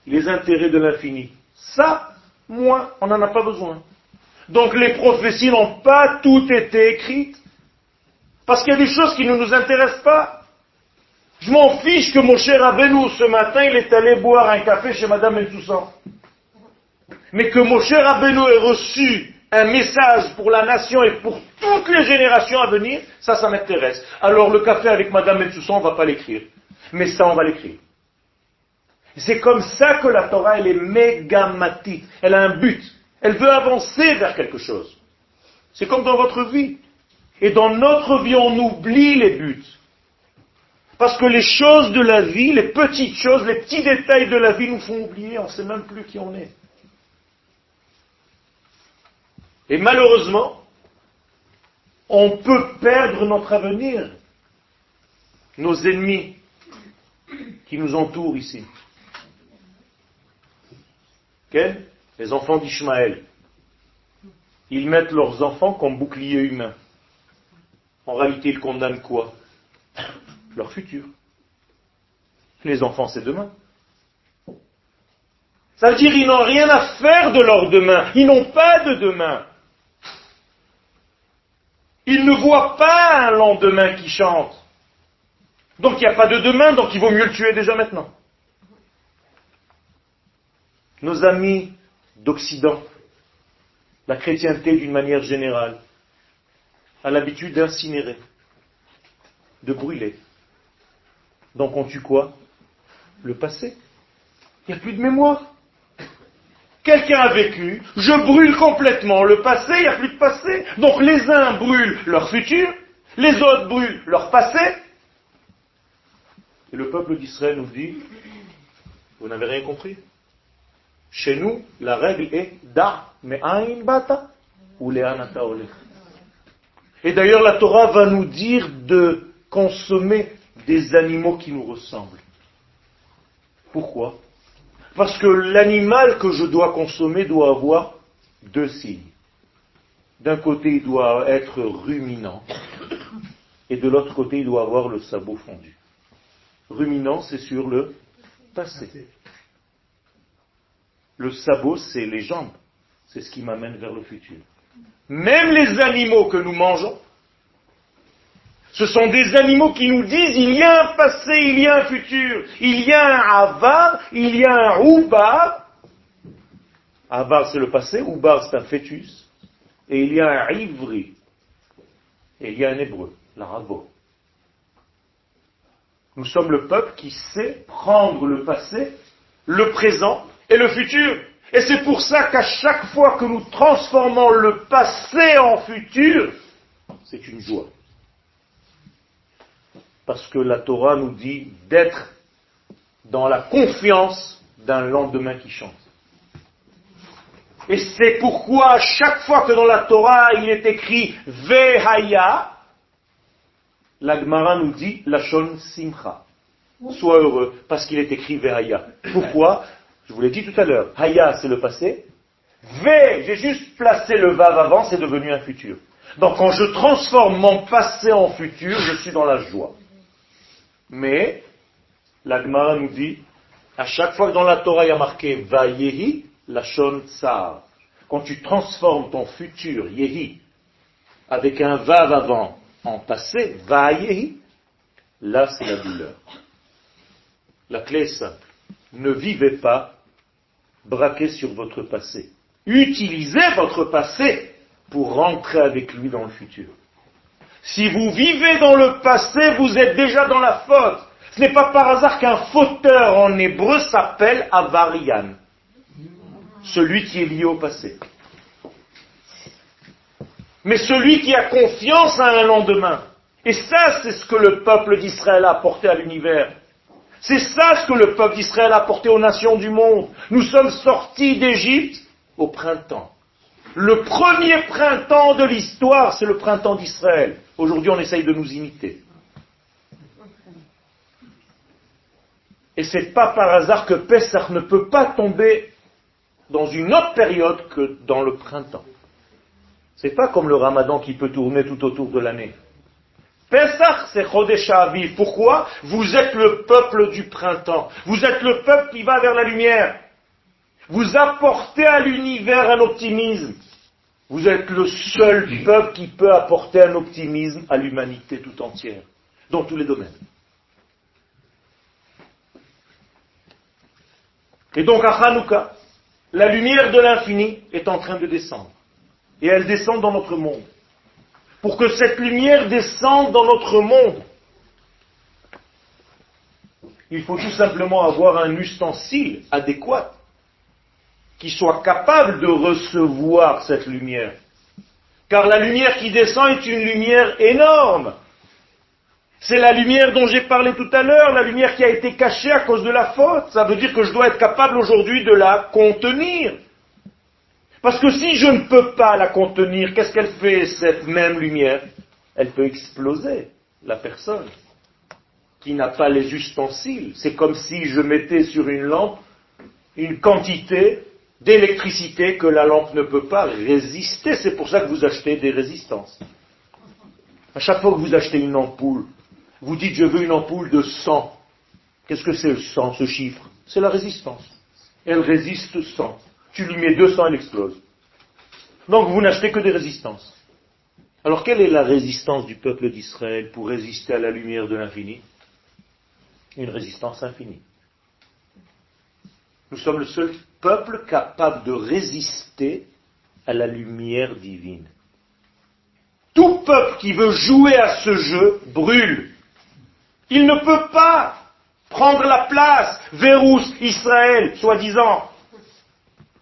les intérêts de l'infini. Ça, moi, on n'en a pas besoin. Donc les prophéties n'ont pas toutes été écrites. Parce qu'il y a des choses qui ne nous intéressent pas. Je m'en fiche que mon cher Rabbeinu, ce matin, il est allé boire un café chez Madame Entoussan. Mais que mon cher Rabbeinu ait reçu un message pour la nation et pour toutes les générations à venir, ça, ça m'intéresse. Alors le café avec Madame Metsusson, on ne va pas l'écrire. Mais ça, on va l'écrire. C'est comme ça que la Torah, elle est mégamatite. Elle a un but. Elle veut avancer vers quelque chose. C'est comme dans votre vie. Et dans notre vie, on oublie les buts. Parce que les choses de la vie, les petites choses, les petits détails de la vie nous font oublier, on ne sait même plus qui on est. Et malheureusement, on peut perdre notre avenir. Nos ennemis qui nous entourent ici. Les enfants d'Ishmaël. Ils mettent leurs enfants comme bouclier humain. En réalité, ils condamnent quoi Leur futur. Les enfants, c'est demain. Ça veut dire qu'ils n'ont rien à faire de leur demain. Ils n'ont pas de demain. Ils ne voient pas un lendemain qui chante. Donc il n'y a pas de demain, donc il vaut mieux le tuer déjà maintenant. Nos amis d'Occident, la chrétienté d'une manière générale, a l'habitude d'incinérer, de brûler. Donc on tue quoi? Le passé. Il n'y a plus de mémoire. Quelqu'un a vécu, je brûle complètement le passé, il n'y a plus de passé. Donc les uns brûlent leur futur, les autres brûlent leur passé. Et le peuple d'Israël nous dit, vous n'avez rien compris. Chez nous, la règle est da me'ain bata ou le'anata Et d'ailleurs, la Torah va nous dire de consommer des animaux qui nous ressemblent. Pourquoi? Parce que l'animal que je dois consommer doit avoir deux signes. D'un côté, il doit être ruminant, et de l'autre côté, il doit avoir le sabot fondu. Ruminant, c'est sur le passé. Le sabot, c'est les jambes. C'est ce qui m'amène vers le futur. Même les animaux que nous mangeons, ce sont des animaux qui nous disent il y a un passé, il y a un futur, il y a un avar, il y a un oubar. Avar c'est le passé, oubar c'est un fœtus, et il y a un ivri, et il y a un hébreu, l'arabo. Nous sommes le peuple qui sait prendre le passé, le présent et le futur. Et c'est pour ça qu'à chaque fois que nous transformons le passé en futur, c'est une joie. Parce que la Torah nous dit d'être dans la confiance d'un lendemain qui chante. Et c'est pourquoi chaque fois que dans la Torah il est écrit Vehaya, la Gemara nous dit Lachon Simcha. Sois heureux, parce qu'il est écrit Vehaya. Pourquoi? Je vous l'ai dit tout à l'heure. Haya, c'est le passé. Ve, j'ai juste placé le Vav avant, c'est devenu un futur. Donc quand je transforme mon passé en futur, je suis dans la joie. Mais, la Gemara nous dit, à chaque fois que dans la Torah il y a marqué Vayehi, Lachon Tsar. Quand tu transformes ton futur, Yehi, avec un Vav avant, en passé, Vayehi, là c'est la douleur. La clé est simple. Ne vivez pas braqué sur votre passé. Utilisez votre passé pour rentrer avec lui dans le futur. Si vous vivez dans le passé, vous êtes déjà dans la faute. Ce n'est pas par hasard qu'un fauteur en hébreu s'appelle Avarian, celui qui est lié au passé. Mais celui qui a confiance à un lendemain. Et ça, c'est ce que le peuple d'Israël a apporté à l'univers. C'est ça ce que le peuple d'Israël a apporté aux nations du monde. Nous sommes sortis d'Égypte au printemps. Le premier printemps de l'histoire, c'est le printemps d'Israël. Aujourd'hui, on essaye de nous imiter. Et c'est pas par hasard que Pessah ne peut pas tomber dans une autre période que dans le printemps. C'est pas comme le ramadan qui peut tourner tout autour de l'année. Pesach, c'est Chodesh Aviv. Pourquoi? Vous êtes le peuple du printemps. Vous êtes le peuple qui va vers la lumière. Vous apportez à l'univers un optimisme. Vous êtes le seul peuple qui peut apporter un optimisme à l'humanité tout entière, dans tous les domaines. Et donc à Hanouka, la lumière de l'infini est en train de descendre. Et elle descend dans notre monde. Pour que cette lumière descende dans notre monde, il faut tout simplement avoir un ustensile adéquat qui soit capable de recevoir cette lumière. Car la lumière qui descend est une lumière énorme. C'est la lumière dont j'ai parlé tout à l'heure, la lumière qui a été cachée à cause de la faute. Ça veut dire que je dois être capable aujourd'hui de la contenir. Parce que si je ne peux pas la contenir, qu'est-ce qu'elle fait, cette même lumière? Elle peut exploser la personne qui n'a pas les ustensiles. C'est comme si je mettais sur une lampe une quantité d'électricité que la lampe ne peut pas résister. C'est pour ça que vous achetez des résistances. À chaque fois que vous achetez une ampoule, vous dites je veux une ampoule de 100. Qu'est-ce que c'est le 100, ce chiffre? C'est la résistance. Elle résiste 100. Tu lui mets 200, elle explose. Donc vous n'achetez que des résistances. Alors quelle est la résistance du peuple d'Israël pour résister à la lumière de l'infini? Une résistance infinie. Nous sommes le seul peuple capable de résister à la lumière divine. Tout peuple qui veut jouer à ce jeu brûle. Il ne peut pas prendre la place, Vérous, Israël, soi-disant.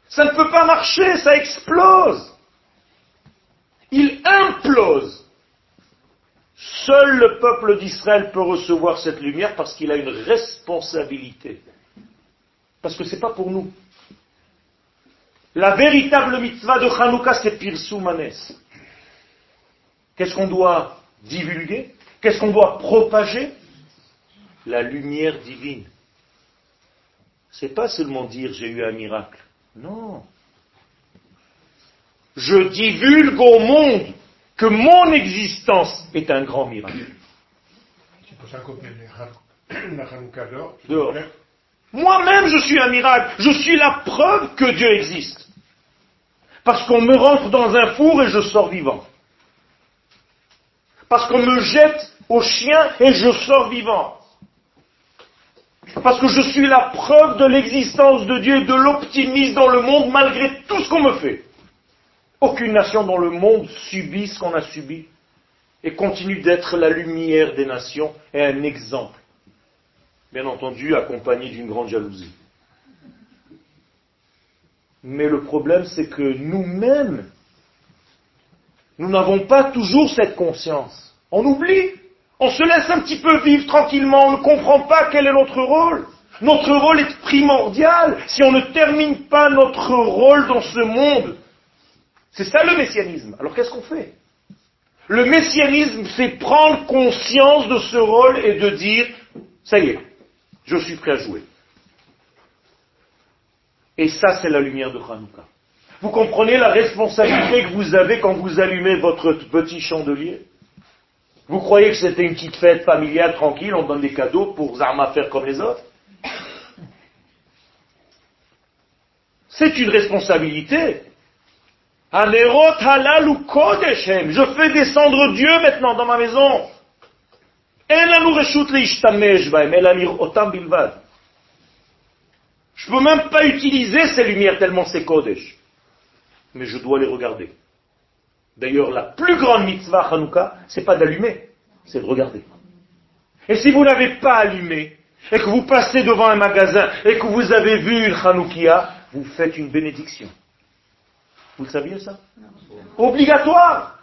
Ça ne peut pas marcher, ça explose. Il implose. Seul le peuple d'Israël peut recevoir cette lumière parce qu'il a une responsabilité. Parce que ce n'est pas pour nous. La véritable mitzvah de Hanouka, c'est Pirsoumanes. Qu'est-ce qu'on doit divulguer? Qu'est-ce qu'on doit propager? La lumière divine. C'est pas seulement dire j'ai eu un miracle. Non. Je divulgue au monde que mon existence est un grand miracle. Dehors. Moi-même, je suis un miracle. Je suis la preuve que Dieu existe. Parce qu'on me rentre dans un four et je sors vivant. Parce qu'on me jette au chien et je sors vivant. Parce que je suis la preuve de l'existence de Dieu et de l'optimisme dans le monde malgré tout ce qu'on me fait. Aucune nation dans le monde subit ce qu'on a subi et continue d'être la lumière des nations et un exemple bien entendu accompagné d'une grande jalousie. Mais le problème, c'est que nous-mêmes, nous n'avons pas toujours cette conscience. On oublie. On se laisse un petit peu vivre tranquillement. On ne comprend pas quel est notre rôle. Notre rôle est primordial. Si on ne termine pas notre rôle dans ce monde, c'est ça le messianisme. Alors qu'est-ce qu'on fait? Le messianisme, c'est prendre conscience de ce rôle et de dire, ça y est, je suis prêt à jouer. Et ça, c'est la lumière de Hanouka. Vous comprenez la responsabilité que vous avez quand vous allumez votre petit chandelier? Vous croyez que c'était une petite fête familiale tranquille, on donne des cadeaux pour Zarma faire comme les autres? C'est une responsabilité. Je fais descendre Dieu maintenant dans ma maison. Je ne peux même pas utiliser ces lumières tellement c'est Kodesh. Mais je dois les regarder. D'ailleurs, la plus grande mitzvah Hanouka, c'est pas d'allumer, c'est de regarder. Et si vous n'avez pas allumé, et que vous passez devant un magasin, et que vous avez vu une Hanoukia, vous faites une bénédiction. Vous le saviez ça? Obligatoire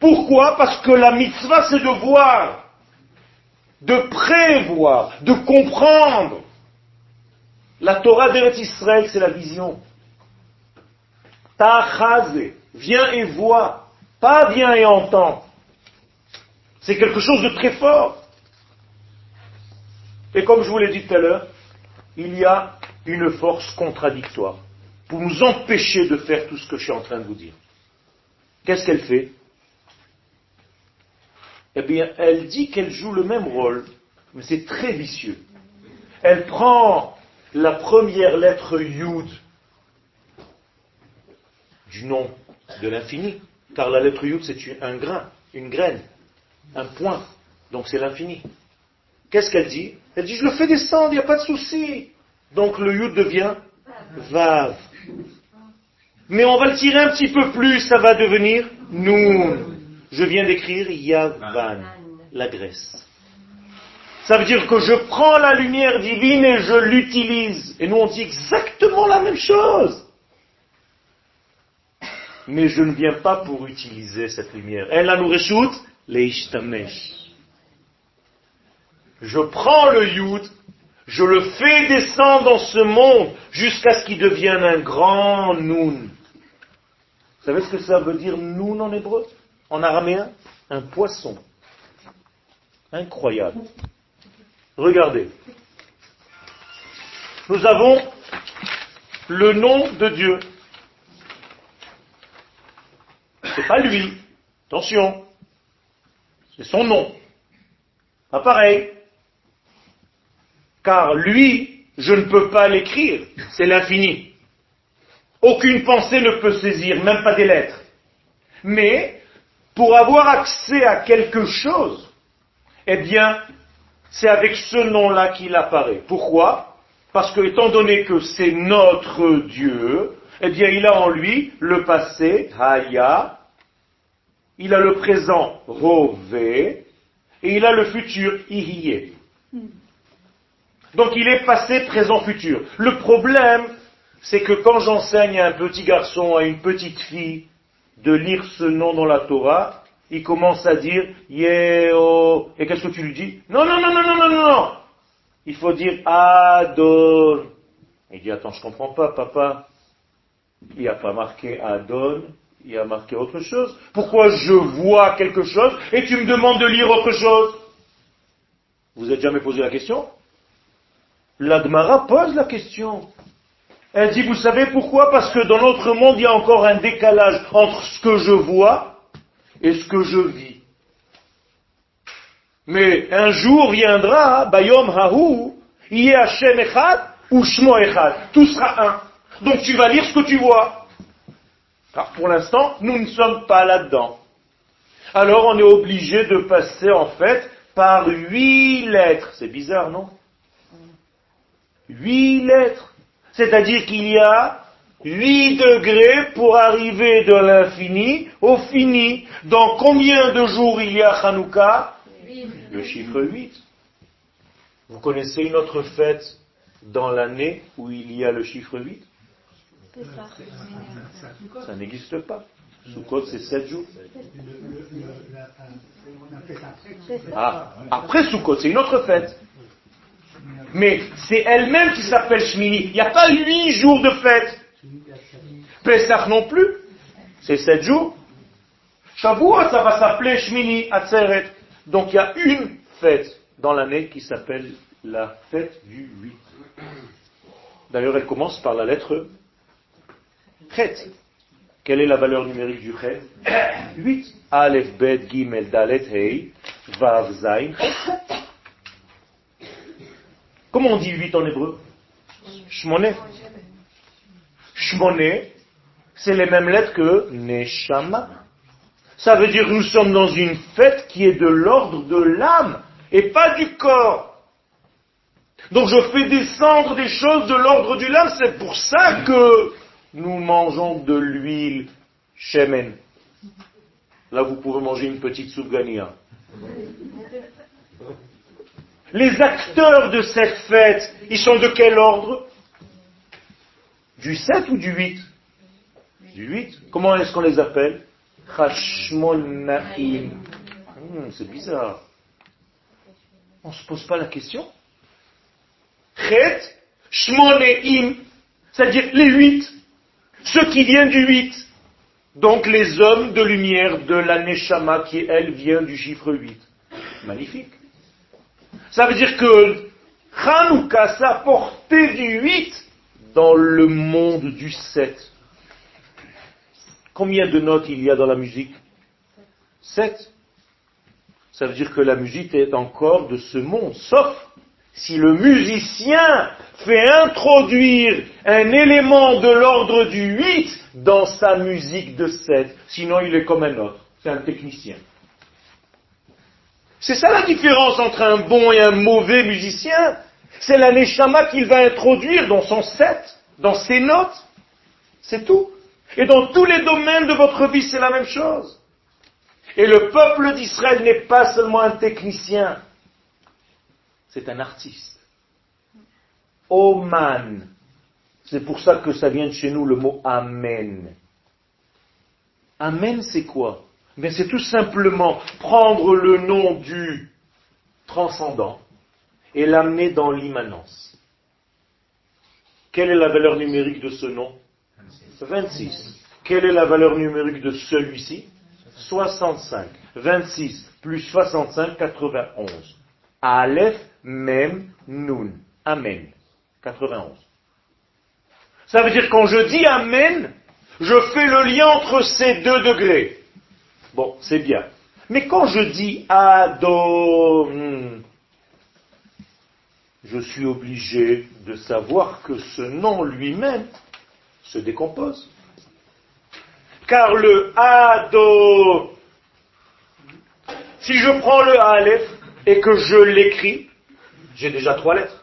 pourquoi? Parce que la mitzvah, c'est de voir, de prévoir, de comprendre. La Torah d'Eretz Israël, c'est la vision. Ta'achazé, viens et vois, pas viens et entends. C'est quelque chose de très fort. Et comme je vous l'ai dit tout à l'heure, il y a une force contradictoire pour nous empêcher de faire tout ce que je suis en train de vous dire. Qu'est-ce qu'elle fait? Eh bien, elle dit qu'elle joue le même rôle, mais c'est très vicieux. Elle prend la première lettre Yud du nom de l'infini, car la lettre Yud c'est un grain, une graine, un point, donc c'est l'infini. Qu'est-ce qu'elle dit? Elle dit je le fais descendre, il n'y a pas de souci. Donc le Yud devient Vav. Mais on va le tirer un petit peu plus, ça va devenir Nun. Je viens d'écrire Yavan, la Grèce. Ça veut dire que je prends la lumière divine et je l'utilise. Et nous on dit exactement la même chose. Mais je ne viens pas pour utiliser cette lumière. Elle a nous les Je prends le yud, je le fais descendre dans ce monde jusqu'à ce qu'il devienne un grand noun. Vous savez ce que ça veut dire noun en hébreu? En araméen, un poisson. Incroyable. Regardez. Nous avons le nom de Dieu. C'est pas lui. Attention. C'est son nom. Pas pareil. Car lui, je ne peux pas l'écrire, c'est l'infini. Aucune pensée ne peut saisir, même pas des lettres. Mais, pour avoir accès à quelque chose, eh bien, c'est avec ce nom-là qu'il apparaît. Pourquoi? Parce que, étant donné que c'est notre Dieu, eh bien, il a en lui le passé, Haya, il a le présent, Rové, et il a le futur, Ihiye. Donc il est passé, présent, futur. Le problème, c'est que quand j'enseigne à un petit garçon, à une petite fille, de lire ce nom dans la Torah, il commence à dire Yeo. Et qu'est-ce que tu lui dis? Non, non, non, non, non, non, non. Il faut dire Adon. Il dit Attends, je comprends pas, papa. Il n'y a pas marqué Adon, il y a marqué autre chose. Pourquoi je vois quelque chose et tu me demandes de lire autre chose? Vous êtes jamais posé la question? L'Admara pose la question. Elle dit, vous savez pourquoi? Parce que dans notre monde, il y a encore un décalage entre ce que je vois et ce que je vis. Mais un jour viendra, Bayom Hahu, Yé Hashem Echad ou Shmo Echad. Tout sera un. Donc tu vas lire ce que tu vois. Car pour l'instant, nous ne sommes pas là-dedans. Alors on est obligé de passer en fait par huit lettres. C'est bizarre, non? Huit lettres. C'est-à-dire qu'il y a huit degrés pour arriver de l'infini au fini. Dans combien de jours il y a Hanouka? Le chiffre 8. Vous connaissez une autre fête dans l'année où il y a le chiffre 8 Ça n'existe pas. Sukkot, c'est 7 jours. Ah, après Sukkot, c'est une autre fête. Mais c'est elle-même qui s'appelle Shmini. Il n'y a pas huit jours de fête. Pesach non plus. C'est sept jours. Shavuot, ça va s'appeler Shmini Atzeret. Donc il y a une fête dans l'année qui s'appelle la fête du 8. D'ailleurs, elle commence par la lettre Chet. Quelle est la valeur numérique du Chet? 8. Aleph, Bet, Gimel, Dalet, Hei, Vav, Comment on dit 8 en hébreu Shmoné. Shmoné, c'est les mêmes lettres que Neshama. Ça veut dire que nous sommes dans une fête qui est de l'ordre de l'âme et pas du corps. Donc je fais descendre des choses de l'ordre du l'âme. C'est pour ça que nous mangeons de l'huile shemen. Là, vous pouvez manger une petite soupe les acteurs de cette fête, ils sont de quel ordre? Du 7 ou du 8 Du 8. Comment est-ce qu'on les appelle? Hmm, c'est bizarre. On ne se pose pas la question. Chet, Shmoneim, c'est-à-dire les 8. Ceux qui viennent du 8. Donc les hommes de lumière de la Neshama qui, elle, vient du chiffre 8. Magnifique. Ça veut dire que Hanouka s'est porté du 8 dans le monde du 7. Combien de notes il y a dans la musique? 7. Ça veut dire que la musique est encore de ce monde, sauf si le musicien fait introduire un élément de l'ordre du 8 dans sa musique de 7. Sinon, il est comme un autre. C'est un technicien. C'est ça la différence entre un bon et un mauvais musicien. C'est la neshama qu'il va introduire dans son set, dans ses notes. C'est tout. Et dans tous les domaines de votre vie, c'est la même chose. Et le peuple d'Israël n'est pas seulement un technicien, c'est un artiste. Oman. C'est pour ça que ça vient de chez nous le mot Amen. Amen, c'est quoi? Mais c'est tout simplement prendre le nom du transcendant et l'amener dans l'immanence. Quelle est la valeur numérique de ce nom 26. Quelle est la valeur numérique de celui-ci 65. 26 plus 65, 91. Aleph, Mem, Nun. Amen. 91. Ça veut dire quand je dis Amen, je fais le lien entre ces deux degrés. Bon, c'est bien. Mais quand je dis Adon, je suis obligé de savoir que ce nom lui-même se décompose. Car le Ado, si je prends le Aleph et que je l'écris, j'ai déjà trois lettres.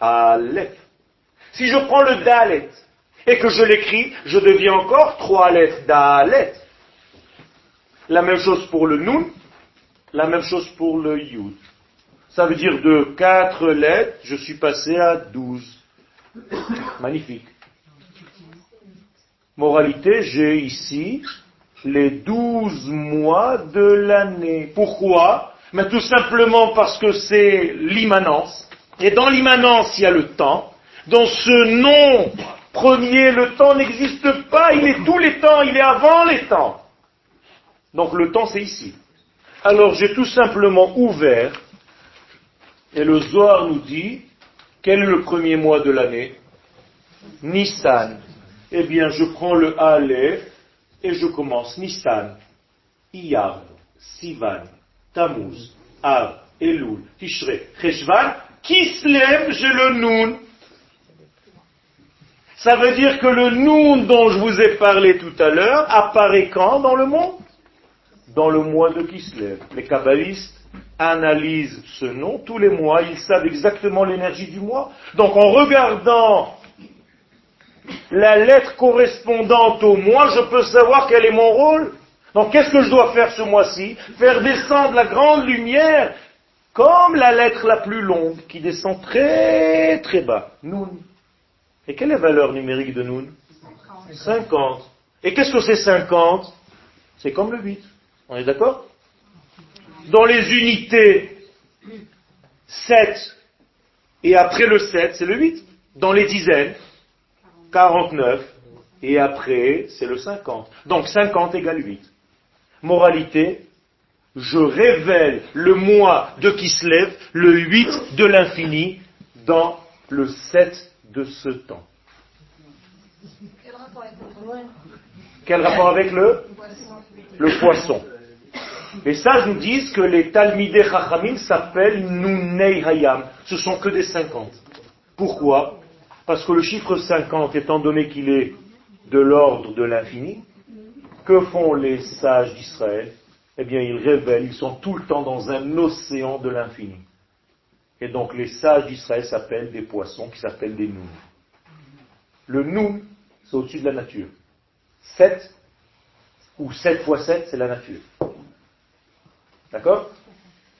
Aleph. Si je prends le Dalet et que je l'écris, je deviens encore trois lettres. Dalet. La même chose pour le Nun, la même chose pour le Yud. Ça veut dire de quatre lettres, je suis passé à douze. Magnifique. Moralité, j'ai ici les douze mois de l'année. Pourquoi? Mais tout simplement parce que c'est l'immanence. Et dans l'immanence, il y a le temps. Dans ce nom premier, le temps n'existe pas. Il est tous les temps. Il est avant les temps. Donc le temps, c'est ici. Alors j'ai tout simplement ouvert, et le Zohar nous dit, quel est le premier mois de l'année? Nissan. Eh bien, je prends le Aleph et je commence Nissan, Iyar, Sivan, Tammuz, Av, Elul, Tishre, Cheshvan, Kislev, j'ai le Nun. Ça veut dire que le Nun dont je vous ai parlé tout à l'heure apparaît quand dans le monde? Dans le mois de Kislev. Les kabbalistes analysent ce nom tous les mois, ils savent exactement l'énergie du mois. Donc en regardant la lettre correspondante au mois, je peux savoir quel est mon rôle. Donc qu'est-ce que je dois faire ce mois-ci? Faire descendre la grande lumière comme la lettre la plus longue qui descend très très bas. Noun. Et quelle est la valeur numérique de Noun? 50. Et qu'est-ce que c'est 50 C'est comme le 8. On est d'accord? Dans les unités 7 et après le 7, c'est le 8. Dans les dizaines, 49, et après, c'est le 50. Donc 50 égale 8. Moralité, je révèle le moi de qui se lève, le 8 de l'infini, dans le 7 de ce temps. Quel rapport avec le? Le poisson. Les sages nous disent que les Talmidei Chachamim s'appellent Nunei Hayam. Ce sont que des 50. Pourquoi? Parce que le chiffre 50, étant donné qu'il est de l'ordre de l'infini, que font les sages d'Israël? Eh bien, ils révèlent, ils sont tout le temps dans un océan de l'infini. Et donc, les sages d'Israël s'appellent des poissons qui s'appellent des noums. Le noum, c'est au-dessus de la nature. 7 ou 7 fois 7, c'est la nature. D'accord?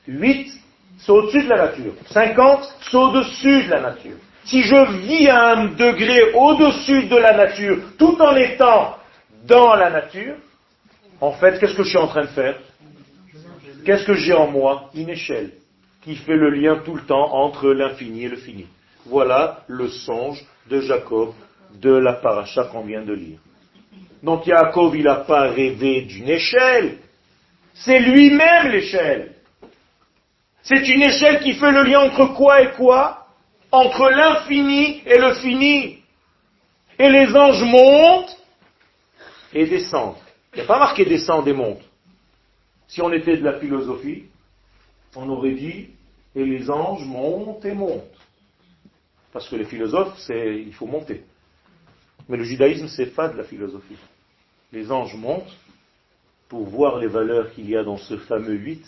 8, c'est au-dessus de la nature. 50, c'est au-dessus de la nature si je vis à un degré au-dessus de la nature, tout en étant dans la nature, en fait, qu'est-ce que je suis en train de faire? Qu'est-ce que j'ai en moi? Une échelle qui fait le lien tout le temps entre l'infini et le fini. Voilà le songe de Jacob de la paracha qu'on vient de lire. Donc Jacob, il n'a pas rêvé d'une échelle. C'est lui-même l'échelle. C'est une échelle qui fait le lien entre quoi et quoi? Entre l'infini et le fini. Et les anges montent et descendent. Il n'y a pas marqué descendent et montent. Si on était de la philosophie, on aurait dit et les anges montent et montent. Parce que les philosophes, c'est il faut monter. Mais le judaïsme, c'est pas de la philosophie. Les anges montent pour voir les valeurs qu'il y a dans ce fameux 8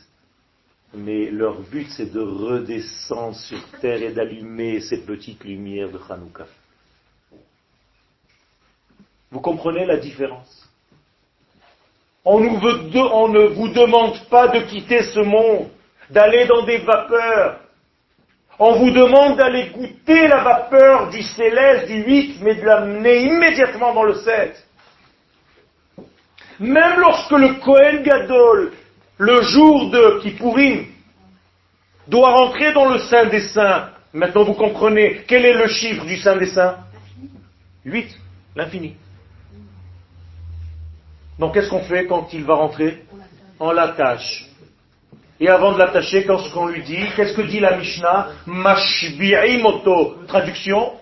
mais leur but c'est de redescendre sur terre et d'allumer ces petites lumières de Hanouka. Vous comprenez la différence? On, on ne vous demande pas de quitter ce monde, d'aller dans des vapeurs. On vous demande d'aller goûter la vapeur du céleste, du 8, mais de l'amener immédiatement dans le 7. Même lorsque le Kohen Gadol le jour de Kippourim, doit rentrer dans le Saint des Saints. Maintenant, vous comprenez quel est le chiffre du Saint des Saints 8, l'infini. Donc, qu'est-ce qu'on fait quand il va rentrer? On l'attache. Et avant de l'attacher, quand ce qu'on lui dit, qu'est-ce que dit la Mishnah? Mashbi'imoto. Traduction?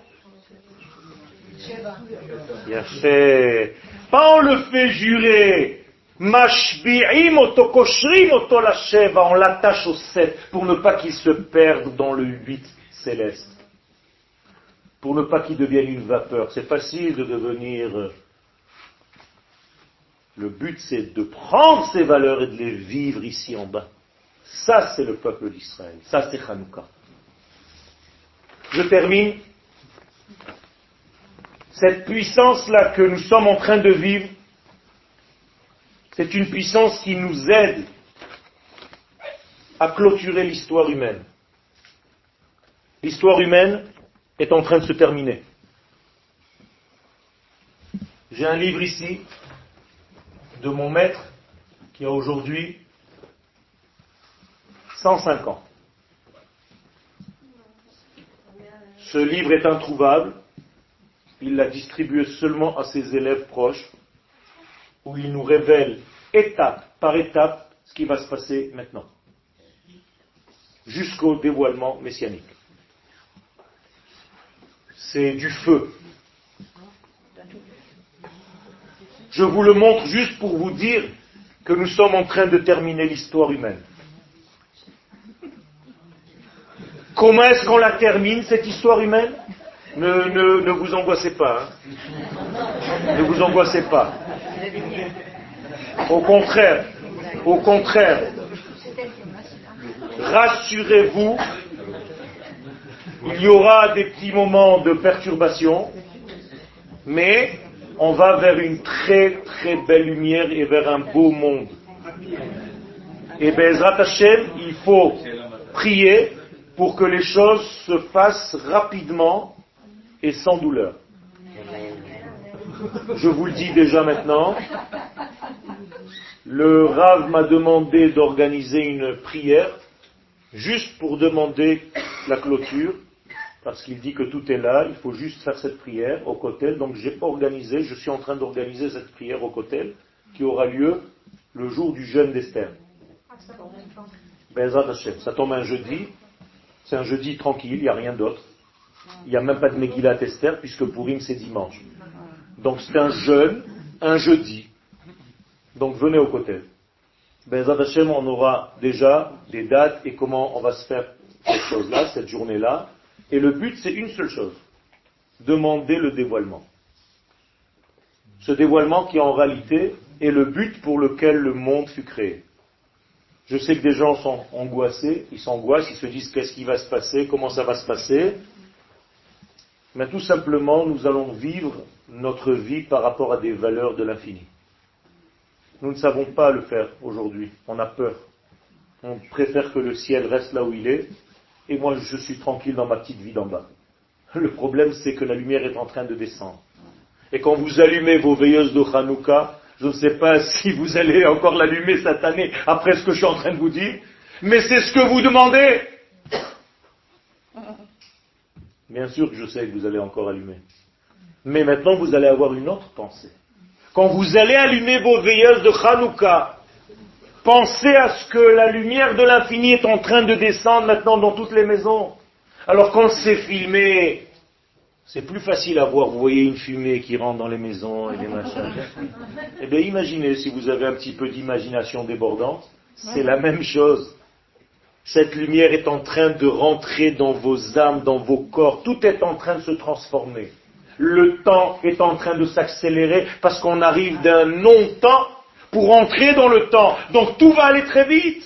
Pas on le fait jurer, Mashbi'im oto la on l'attache au 7 pour ne pas qu'il se perde dans le 8. célestes, pour ne pas qu'ils deviennent une vapeur. C'est facile de devenir... Euh, le but, c'est de prendre ces valeurs et de les vivre ici en bas. Ça, c'est le peuple d'Israël. Ça, c'est Hanouka. Je termine. Cette puissance-là que nous sommes en train de vivre, c'est une puissance qui nous aide à clôturer l'histoire humaine. L'histoire humaine est en train de se terminer. J'ai un livre ici de mon maître qui a aujourd'hui 105 ans. Ce livre est introuvable. Il l'a distribué seulement à ses élèves proches, où il nous révèle étape par étape ce qui va se passer maintenant, jusqu'au dévoilement messianique. C'est du feu. Je vous le montre juste pour vous dire que nous sommes en train de terminer l'histoire humaine. Comment est-ce qu'on la termine, cette histoire humaine? Ne, vous angoissez pas. Hein. Ne vous angoissez pas. Au contraire, au contraire, rassurez-vous, il y aura des petits moments de perturbation, mais on va vers une très très belle lumière et vers un beau monde. Et Bezrat Hashem, il faut prier pour que les choses se fassent rapidement et sans douleur. Je vous le dis déjà maintenant, le Rav m'a demandé d'organiser une prière juste pour demander la clôture, parce qu'il dit que tout est là, il faut juste faire cette prière au Kotel. Donc j'ai organisé, je suis en train d'organiser cette prière au Kotel qui aura lieu le jour du jeûne d'Esther. Ça tombe un jeudi, c'est un jeudi tranquille, il n'y a rien d'autre. Il n'y a même pas de Megillat Esther, puisque Purim c'est dimanche. Donc c'est un jeûne, un jeudi. Donc venez au côté. Ben Hashem, on aura déjà des dates et comment on va se faire cette chose-là, cette journée-là. Et le but, c'est une seule chose. Demander le dévoilement. Ce dévoilement qui en réalité est le but pour lequel le monde fut créé. Je sais que des gens sont angoissés, ils s'angoissent, ils se disent qu'est-ce qui va se passer, comment ça va se passer? Mais tout simplement, nous allons vivre notre vie par rapport à des valeurs de l'infini. Nous ne savons pas le faire aujourd'hui. On a peur. On préfère que le ciel reste là où il est. Et moi, je suis tranquille dans ma petite vie d'en bas. Le problème, c'est que la lumière est en train de descendre. Et quand vous allumez vos veilleuses de Hanouka, je ne sais pas si vous allez encore l'allumer cette année après ce que je suis en train de vous dire, mais c'est ce que vous demandez. Bien sûr que je sais que vous allez encore allumer. Mais maintenant, vous allez avoir une autre pensée. Quand vous allez allumer vos veilleuses de Hanouka, pensez à ce que la lumière de l'infini est en train de descendre maintenant dans toutes les maisons. Alors quand c'est filmé, c'est plus facile à voir, vous voyez une fumée qui rentre dans les maisons et des machins. Eh bien, imaginez si vous avez un petit peu d'imagination débordante, c'est la même chose. Cette lumière est en train de rentrer dans vos âmes, dans vos corps, tout est en train de se transformer. Le temps est en train de s'accélérer parce qu'on arrive d'un non-temps pour entrer dans le temps. Donc tout va aller très vite.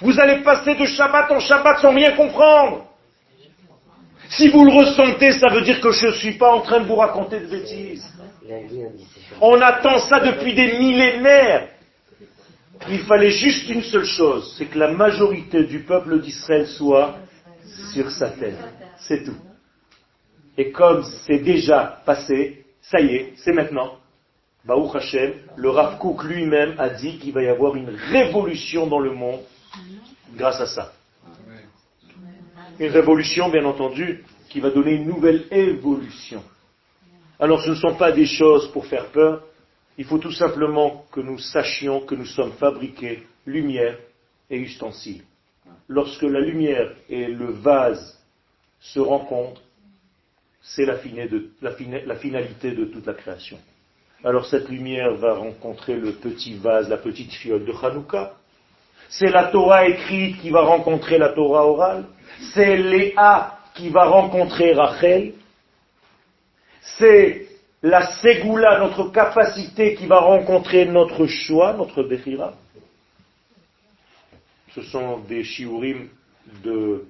Vous allez passer de Shabbat en Shabbat sans rien comprendre. Si vous le ressentez, ça veut dire que je ne suis pas en train de vous raconter de bêtises. On attend ça depuis des millénaires. Il fallait juste une seule chose, c'est que la majorité du peuple d'Israël soit sur sa tête. C'est tout. Et comme c'est déjà passé, ça y est, c'est maintenant. Baruch Hashem, le Rav Kook lui-même a dit qu'il va y avoir une révolution dans le monde grâce à ça. Une révolution, bien entendu, qui va donner une nouvelle évolution. Alors ce ne sont pas des choses pour faire peur, il faut tout simplement que nous sachions que nous sommes fabriqués lumière et ustensiles. Lorsque la lumière et le vase se rencontrent, c'est la, la, finalité de toute la création. Alors cette lumière va rencontrer le petit vase, la petite fiole de Hanouka. C'est la Torah écrite qui va rencontrer la Torah orale. c'est Léa qui va rencontrer Rachel, c'est la Ségoula, notre capacité qui va rencontrer notre choix, notre Bechira. Ce sont des shiurim de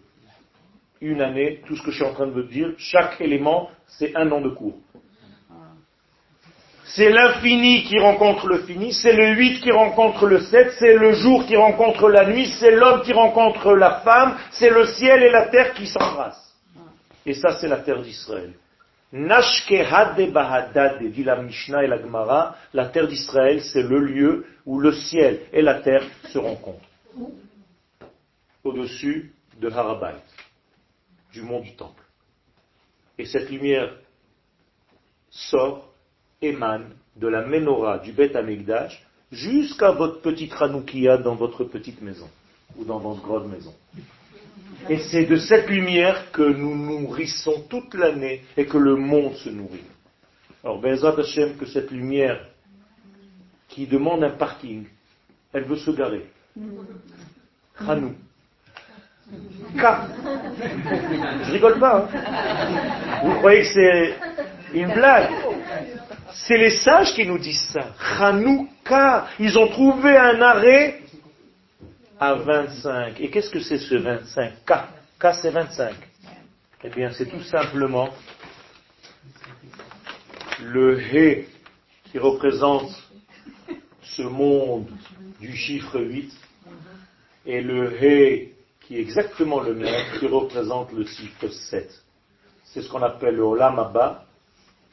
une année, tout ce que je suis en train de vous dire, chaque élément, c'est un an de cours. C'est l'infini qui rencontre le fini, c'est le 8 qui rencontre le 7, c'est le jour qui rencontre la nuit, c'est l'homme qui rencontre la femme, c'est le ciel et la terre qui s'embrassent. Et ça, c'est la terre d'Israël. Bahadad, dit la Mishnah et la Gemara, la terre d'Israël, c'est le lieu où le ciel et la terre se rencontrent. Au-dessus de Harabait, du mont du Temple. Et cette lumière sort émane de la menorah du Beth Amikdash jusqu'à votre petite Hanoukia dans votre petite maison ou dans votre grande maison. Et c'est de cette lumière que nous nourrissons toute l'année et que le monde se nourrit. Alors, Bezat Hashem, que cette lumière qui demande un parking, elle veut se garer. Hanou. K. Je rigole pas. Hein. Vous croyez que c'est une blague? C'est les sages qui nous disent ça. Hanouka, ils ont trouvé un arrêt à 25. Et qu'est-ce que c'est ce 25 K. K c'est 25. Eh bien, c'est tout simplement le He qui représente ce monde du chiffre 8 et le He qui est exactement le même qui représente le chiffre 7. C'est ce qu'on appelle le Olam Abba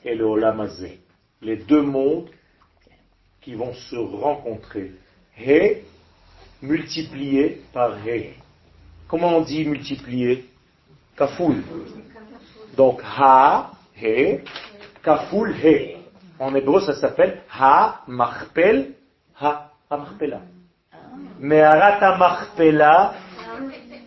et le Olam Azeh les deux mondes qui vont se rencontrer. Multiplié par He. Comment on dit multiplié? Kafoul. Donc Ha, He, Kafoul, He. En hébreu, ça s'appelle Ha, Marpel, Ha, Marpela. Mais Arata Marpela,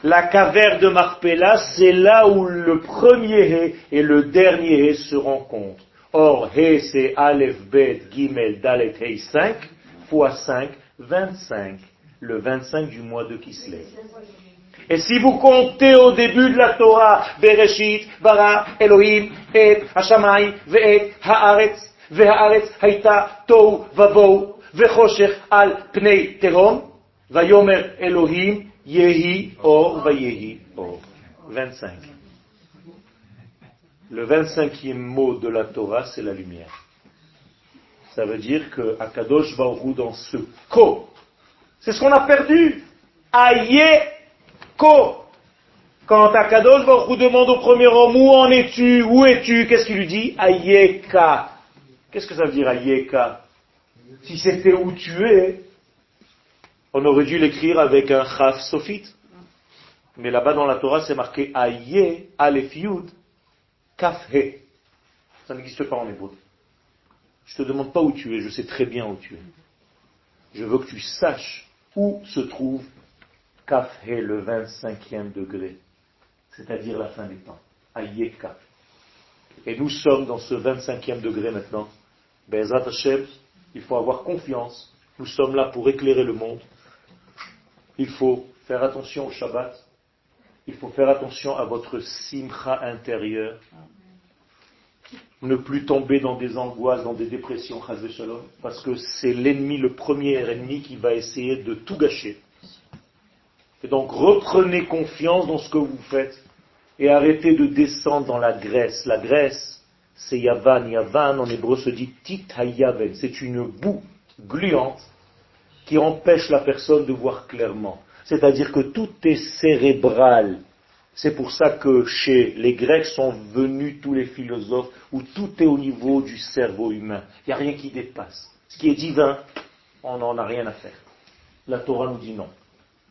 la caverne de Marpela, c'est là où le premier He et le dernier He se rencontrent. Or, He, c'est Aleph, Bet, Gimel, Dalet, He, 5, fois 5, 25. Le 25 du mois de Kislev. Et si vous comptez au début de la Torah, Bereshit, Bara, Elohim, Et, Hashamay, Ve'et, Haaretz, Ve'haaretz, Haita, Tou, Vavou, Ve'choshech, Al, Pnei, Terom, Vayomer, Elohim, Yehi, Or, Vayehi, Or. 25. Le 25e mot de la Torah, c'est la lumière. Ça veut dire que Akadosh Baruch dans ce ko, c'est ce qu'on a perdu. Aye ko. Quand Akadosh Baruch demande au premier homme où en es-tu, où es-tu, qu'est-ce qu'il lui dit? Ayeka. Qu'est-ce que ça veut dire Ayeka? Si c'était où tu es, on aurait dû l'écrire avec un chaf sophite. Mais là-bas dans la Torah, c'est marqué Aye, Aleph Yud, Kaf-he. Ça n'existe pas en hébreu. Je te demande pas où tu es, je sais très bien où tu es. Je veux que tu saches où se trouve Kaf-he, le 25e degré, c'est-à-dire la fin des temps. Ayeka. Et nous sommes dans ce 25e degré maintenant. Bezat Hashem, il faut avoir confiance. Nous sommes là pour éclairer le monde. Il faut faire attention au Shabbat il faut faire attention à votre simcha intérieur. Ne plus tomber dans des angoisses, dans des dépressions, parce que c'est l'ennemi, le premier ennemi qui va essayer de tout gâcher. Et donc reprenez confiance dans ce que vous faites et arrêtez de descendre dans la graisse. La graisse, c'est Yavan. Yavan en hébreu se dit Tit C'est une boue gluante qui empêche la personne de voir clairement. C'est-à-dire que tout est cérébral. C'est pour ça que chez les Grecs sont venus tous les philosophes où tout est au niveau du cerveau humain. Il n'y a rien qui dépasse. Ce qui est divin, on n'en a rien à faire. La Torah nous dit non.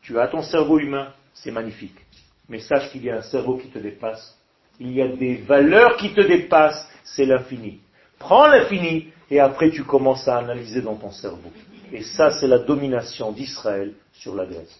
Tu as ton cerveau humain, c'est magnifique. Mais sache qu'il y a un cerveau qui te dépasse. Il y a des valeurs qui te dépassent, c'est l'infini. Prends l'infini et après tu commences à analyser dans ton cerveau. Et ça, c'est la domination d'Israël sur la Grèce.